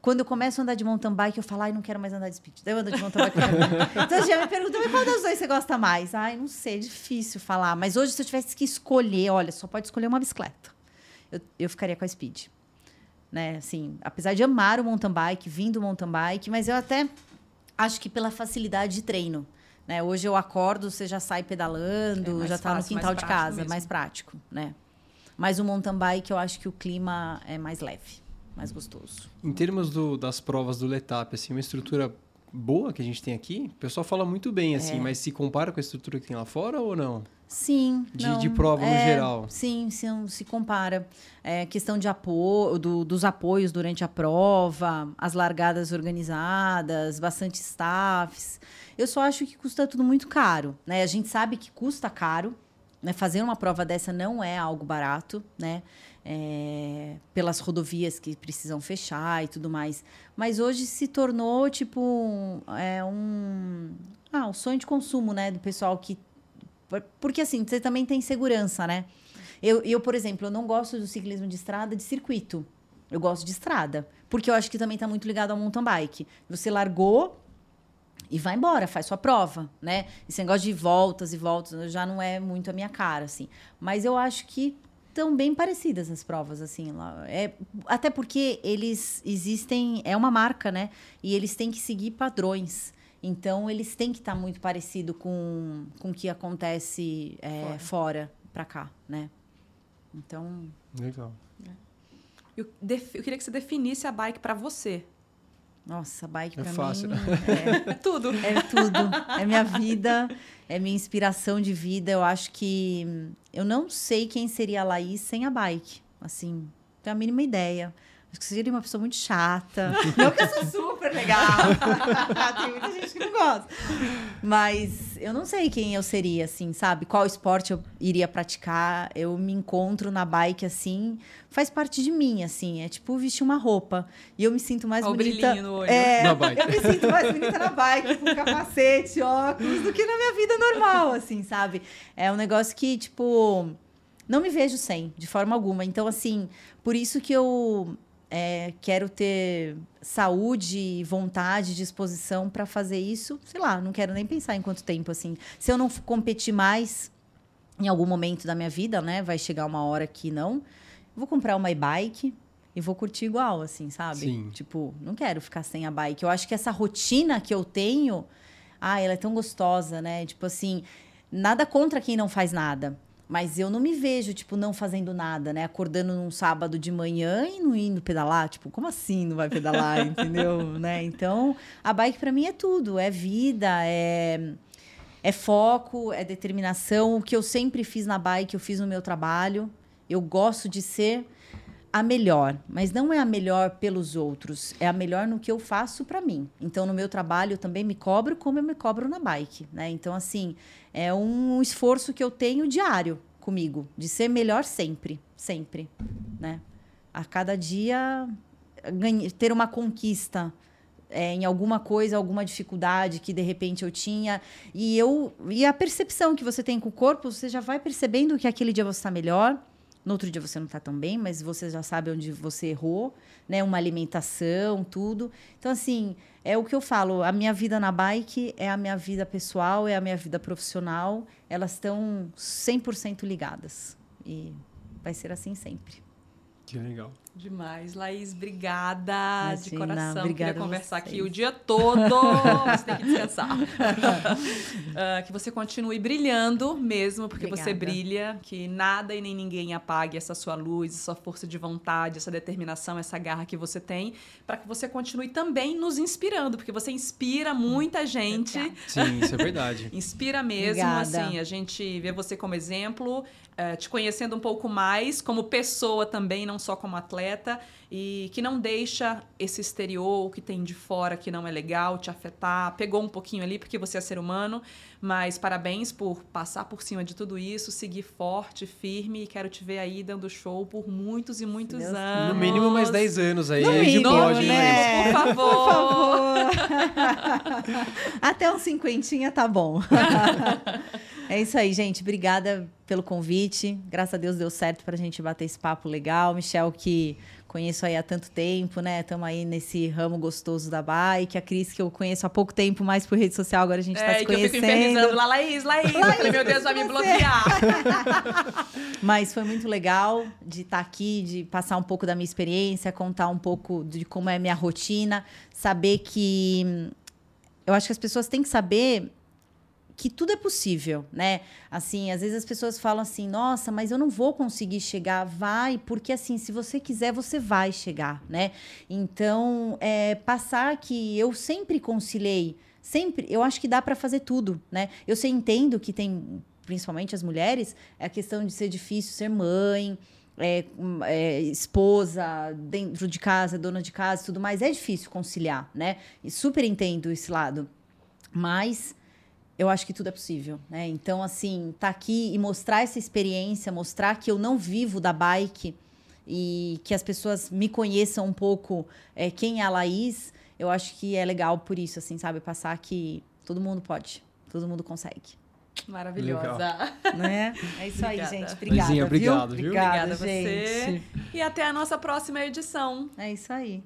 [SPEAKER 4] quando eu começo a andar de mountain bike, eu falo, ai, não quero mais andar de speed. Daí eu ando de mountain bike. então já me perguntam, mas qual dos dois você gosta mais? Ai, não sei, é difícil falar. Mas hoje, se eu tivesse que escolher, olha, só pode escolher uma bicicleta. Eu, eu ficaria com a speed. Né, assim, apesar de amar o mountain bike, vindo do mountain bike, mas eu até acho que pela facilidade de treino. Né? Hoje eu acordo, você já sai pedalando,
[SPEAKER 2] É
[SPEAKER 4] já está no quintal de casa,
[SPEAKER 2] mesmo.
[SPEAKER 4] mais prático, né? Mas o mountain bike, eu acho que o clima é mais leve, mais gostoso.
[SPEAKER 3] Em termos do- das provas do Letap, assim, uma estrutura boa que a gente tem aqui, o pessoal fala muito bem, assim,
[SPEAKER 4] É.
[SPEAKER 3] mas se compara com a estrutura que tem lá fora ou não?
[SPEAKER 4] Sim.
[SPEAKER 3] De-
[SPEAKER 4] não,
[SPEAKER 3] de prova no
[SPEAKER 4] é,
[SPEAKER 3] geral.
[SPEAKER 4] Sim, se, se compara. É, questão de apoio, do- dos apoios durante a prova, as largadas organizadas, bastante staffs. Eu só acho que custa tudo muito caro. Né? A gente sabe que custa caro. Né? Fazer uma prova dessa não é algo barato, né? É, pelas rodovias que precisam fechar e tudo mais. Mas hoje se tornou, tipo, um- é, um, ah, um sonho de consumo, né? Do pessoal que por- Porque assim, você também tem segurança, né? Eu, eu, por exemplo, eu não gosto do ciclismo de estrada de circuito. Eu gosto de estrada. Porque eu acho que também está muito ligado ao mountain bike. Você largou e vai embora, faz sua prova, né? Esse negócio de voltas e voltas já não é muito a minha cara, assim. Mas eu acho que estão bem parecidas as provas, assim. Lá. É, até porque eles existem, é uma marca, né? E eles têm que seguir padrões. Então, eles têm que estar muito parecido com, com o que acontece é,
[SPEAKER 2] Fora.
[SPEAKER 4] fora para cá, né? Então,
[SPEAKER 3] Legal.
[SPEAKER 2] Eu, def- eu queria que você definisse a bike pra você.
[SPEAKER 4] nossa, bike
[SPEAKER 3] É
[SPEAKER 4] para
[SPEAKER 3] fácil,
[SPEAKER 4] mim
[SPEAKER 2] É tudo.
[SPEAKER 4] é, é tudo. É minha vida, é minha inspiração de vida. Eu acho que eu não sei quem seria a Laís sem a bike. Assim, não tenho a mínima ideia. Acho que seria uma pessoa muito chata. Não que eu sou super legal. Tem muita gente que não gosta. Mas eu não sei quem eu seria, assim, sabe? Qual esporte eu iria praticar. Eu me encontro na bike, assim. Faz parte de mim, assim. É tipo vestir uma roupa. E eu me sinto mais
[SPEAKER 2] Olha o
[SPEAKER 4] bonita.
[SPEAKER 2] brilhinho no olho.
[SPEAKER 4] É,
[SPEAKER 3] Na bike.
[SPEAKER 4] eu me sinto mais bonita na bike, com capacete, óculos, do que na minha vida normal, assim, sabe? É um negócio que, tipo, não me vejo sem, de forma alguma. Então, assim, por isso que eu é, quero ter saúde, vontade, disposição para fazer isso. Sei lá, não quero nem pensar em quanto tempo, assim. Se eu não competir mais em algum momento da minha vida, né? Vai chegar uma hora que não. Vou comprar uma e-bike e vou curtir igual, assim, sabe?
[SPEAKER 3] Sim.
[SPEAKER 4] Tipo, não quero ficar sem a bike. Eu acho que essa rotina que eu tenho, ah, ela é tão gostosa, né? Tipo assim, nada contra quem não faz nada. Mas eu não me vejo, tipo, não fazendo nada, né? Acordando num sábado de manhã e não indo pedalar. Tipo, como assim não vai pedalar, entendeu? né? Então, a bike pra mim é tudo. É vida, é, é foco, é determinação. O que eu sempre fiz na bike, eu fiz no meu trabalho. Eu gosto de ser a melhor, mas não é a melhor pelos outros, é a melhor no que eu faço para mim. Então, no meu trabalho, eu também me cobro como eu me cobro na bike, né? Então, assim, é um esforço que eu tenho diário comigo, de ser melhor sempre, sempre, né? A cada dia ter uma conquista é, em alguma coisa, alguma dificuldade que de repente eu tinha. E eu e a percepção que você tem com o corpo, você já vai percebendo que aquele dia você está melhor, no outro dia você não está tão bem, mas você já sabe onde você errou, né? Uma alimentação, tudo. Então, assim, é o que eu falo. A minha vida na bike é a minha vida pessoal, é a minha vida profissional. Elas estão 100% ligadas. E vai ser assim sempre.
[SPEAKER 3] Que legal.
[SPEAKER 2] Demais. Laís, obrigada de
[SPEAKER 4] Imagina,
[SPEAKER 2] coração.
[SPEAKER 4] obrigada
[SPEAKER 2] Queria conversar
[SPEAKER 4] vocês.
[SPEAKER 2] aqui o dia todo. Você tem que descansar. Ah, que você continue brilhando mesmo, porque você
[SPEAKER 4] Obrigada.
[SPEAKER 2] brilha. Que nada e nem ninguém apague essa sua luz, essa força de vontade, essa determinação, essa garra que você tem, para que você continue também nos inspirando, porque você inspira muita gente.
[SPEAKER 3] Sim, isso é verdade.
[SPEAKER 2] Inspira mesmo,
[SPEAKER 4] Obrigada.
[SPEAKER 2] assim, a gente vê você como exemplo, eh, te conhecendo um pouco mais como pessoa também, não só como atleta, atleta e que não deixa esse exterior, o que tem de fora que não é legal, te afetar. Pegou um pouquinho ali porque você é ser humano, mas parabéns por passar por cima de tudo isso, seguir forte, firme, e quero te ver aí dando show por muitos e muitos
[SPEAKER 4] Deus
[SPEAKER 2] anos.
[SPEAKER 3] No mínimo mais 10 anos aí.
[SPEAKER 4] No
[SPEAKER 3] a gente
[SPEAKER 4] mínimo,
[SPEAKER 3] pode,
[SPEAKER 4] né?
[SPEAKER 3] hein,
[SPEAKER 2] Por favor.
[SPEAKER 4] Por favor. Até uns cinquentinha tá bom. É isso aí, gente. Obrigada pelo convite. Graças a Deus deu certo pra gente bater esse papo legal. Michel, que conheço aí há tanto tempo, né? Estamos aí nesse ramo gostoso da bike. A Cris, que eu conheço há pouco tempo, mais por rede social, agora a gente está
[SPEAKER 2] é,
[SPEAKER 4] se conhecendo.
[SPEAKER 2] eu fico infernizando lá, Laís, Laís. Laís eu falei, meu Deus, vai me bloquear.
[SPEAKER 4] Mas foi muito legal de estar tá aqui, de passar um pouco da minha experiência, contar um pouco de como é a minha rotina, saber que... Eu acho que as pessoas têm que saber que tudo é possível, né? Assim, às vezes as pessoas falam assim: "Nossa, mas eu não vou conseguir chegar". Vai, porque assim, se você quiser, você vai chegar, né? Então, é, passar que eu sempre conciliei, sempre, eu acho que dá para fazer tudo, né? Eu sei entendo que tem principalmente as mulheres, é a questão de ser difícil ser mãe, é, é, esposa, dentro de casa, dona de casa, tudo mais, é difícil conciliar, né? E super entendo esse lado. Mas eu acho que tudo é possível, né? Então, assim, tá aqui e mostrar essa experiência, mostrar que eu não vivo da bike e que as pessoas me conheçam um pouco é, quem é a Laís, eu acho que é legal por isso, assim, sabe? Passar que todo mundo pode, todo mundo consegue.
[SPEAKER 2] Maravilhosa.
[SPEAKER 4] Né? É isso aí, gente. Obrigada.
[SPEAKER 3] Luizinha, obrigado,
[SPEAKER 4] viu?
[SPEAKER 3] viu?
[SPEAKER 2] Obrigada,
[SPEAKER 4] Obrigada,
[SPEAKER 2] a você.
[SPEAKER 4] gente.
[SPEAKER 2] E até a nossa próxima edição.
[SPEAKER 4] É isso aí.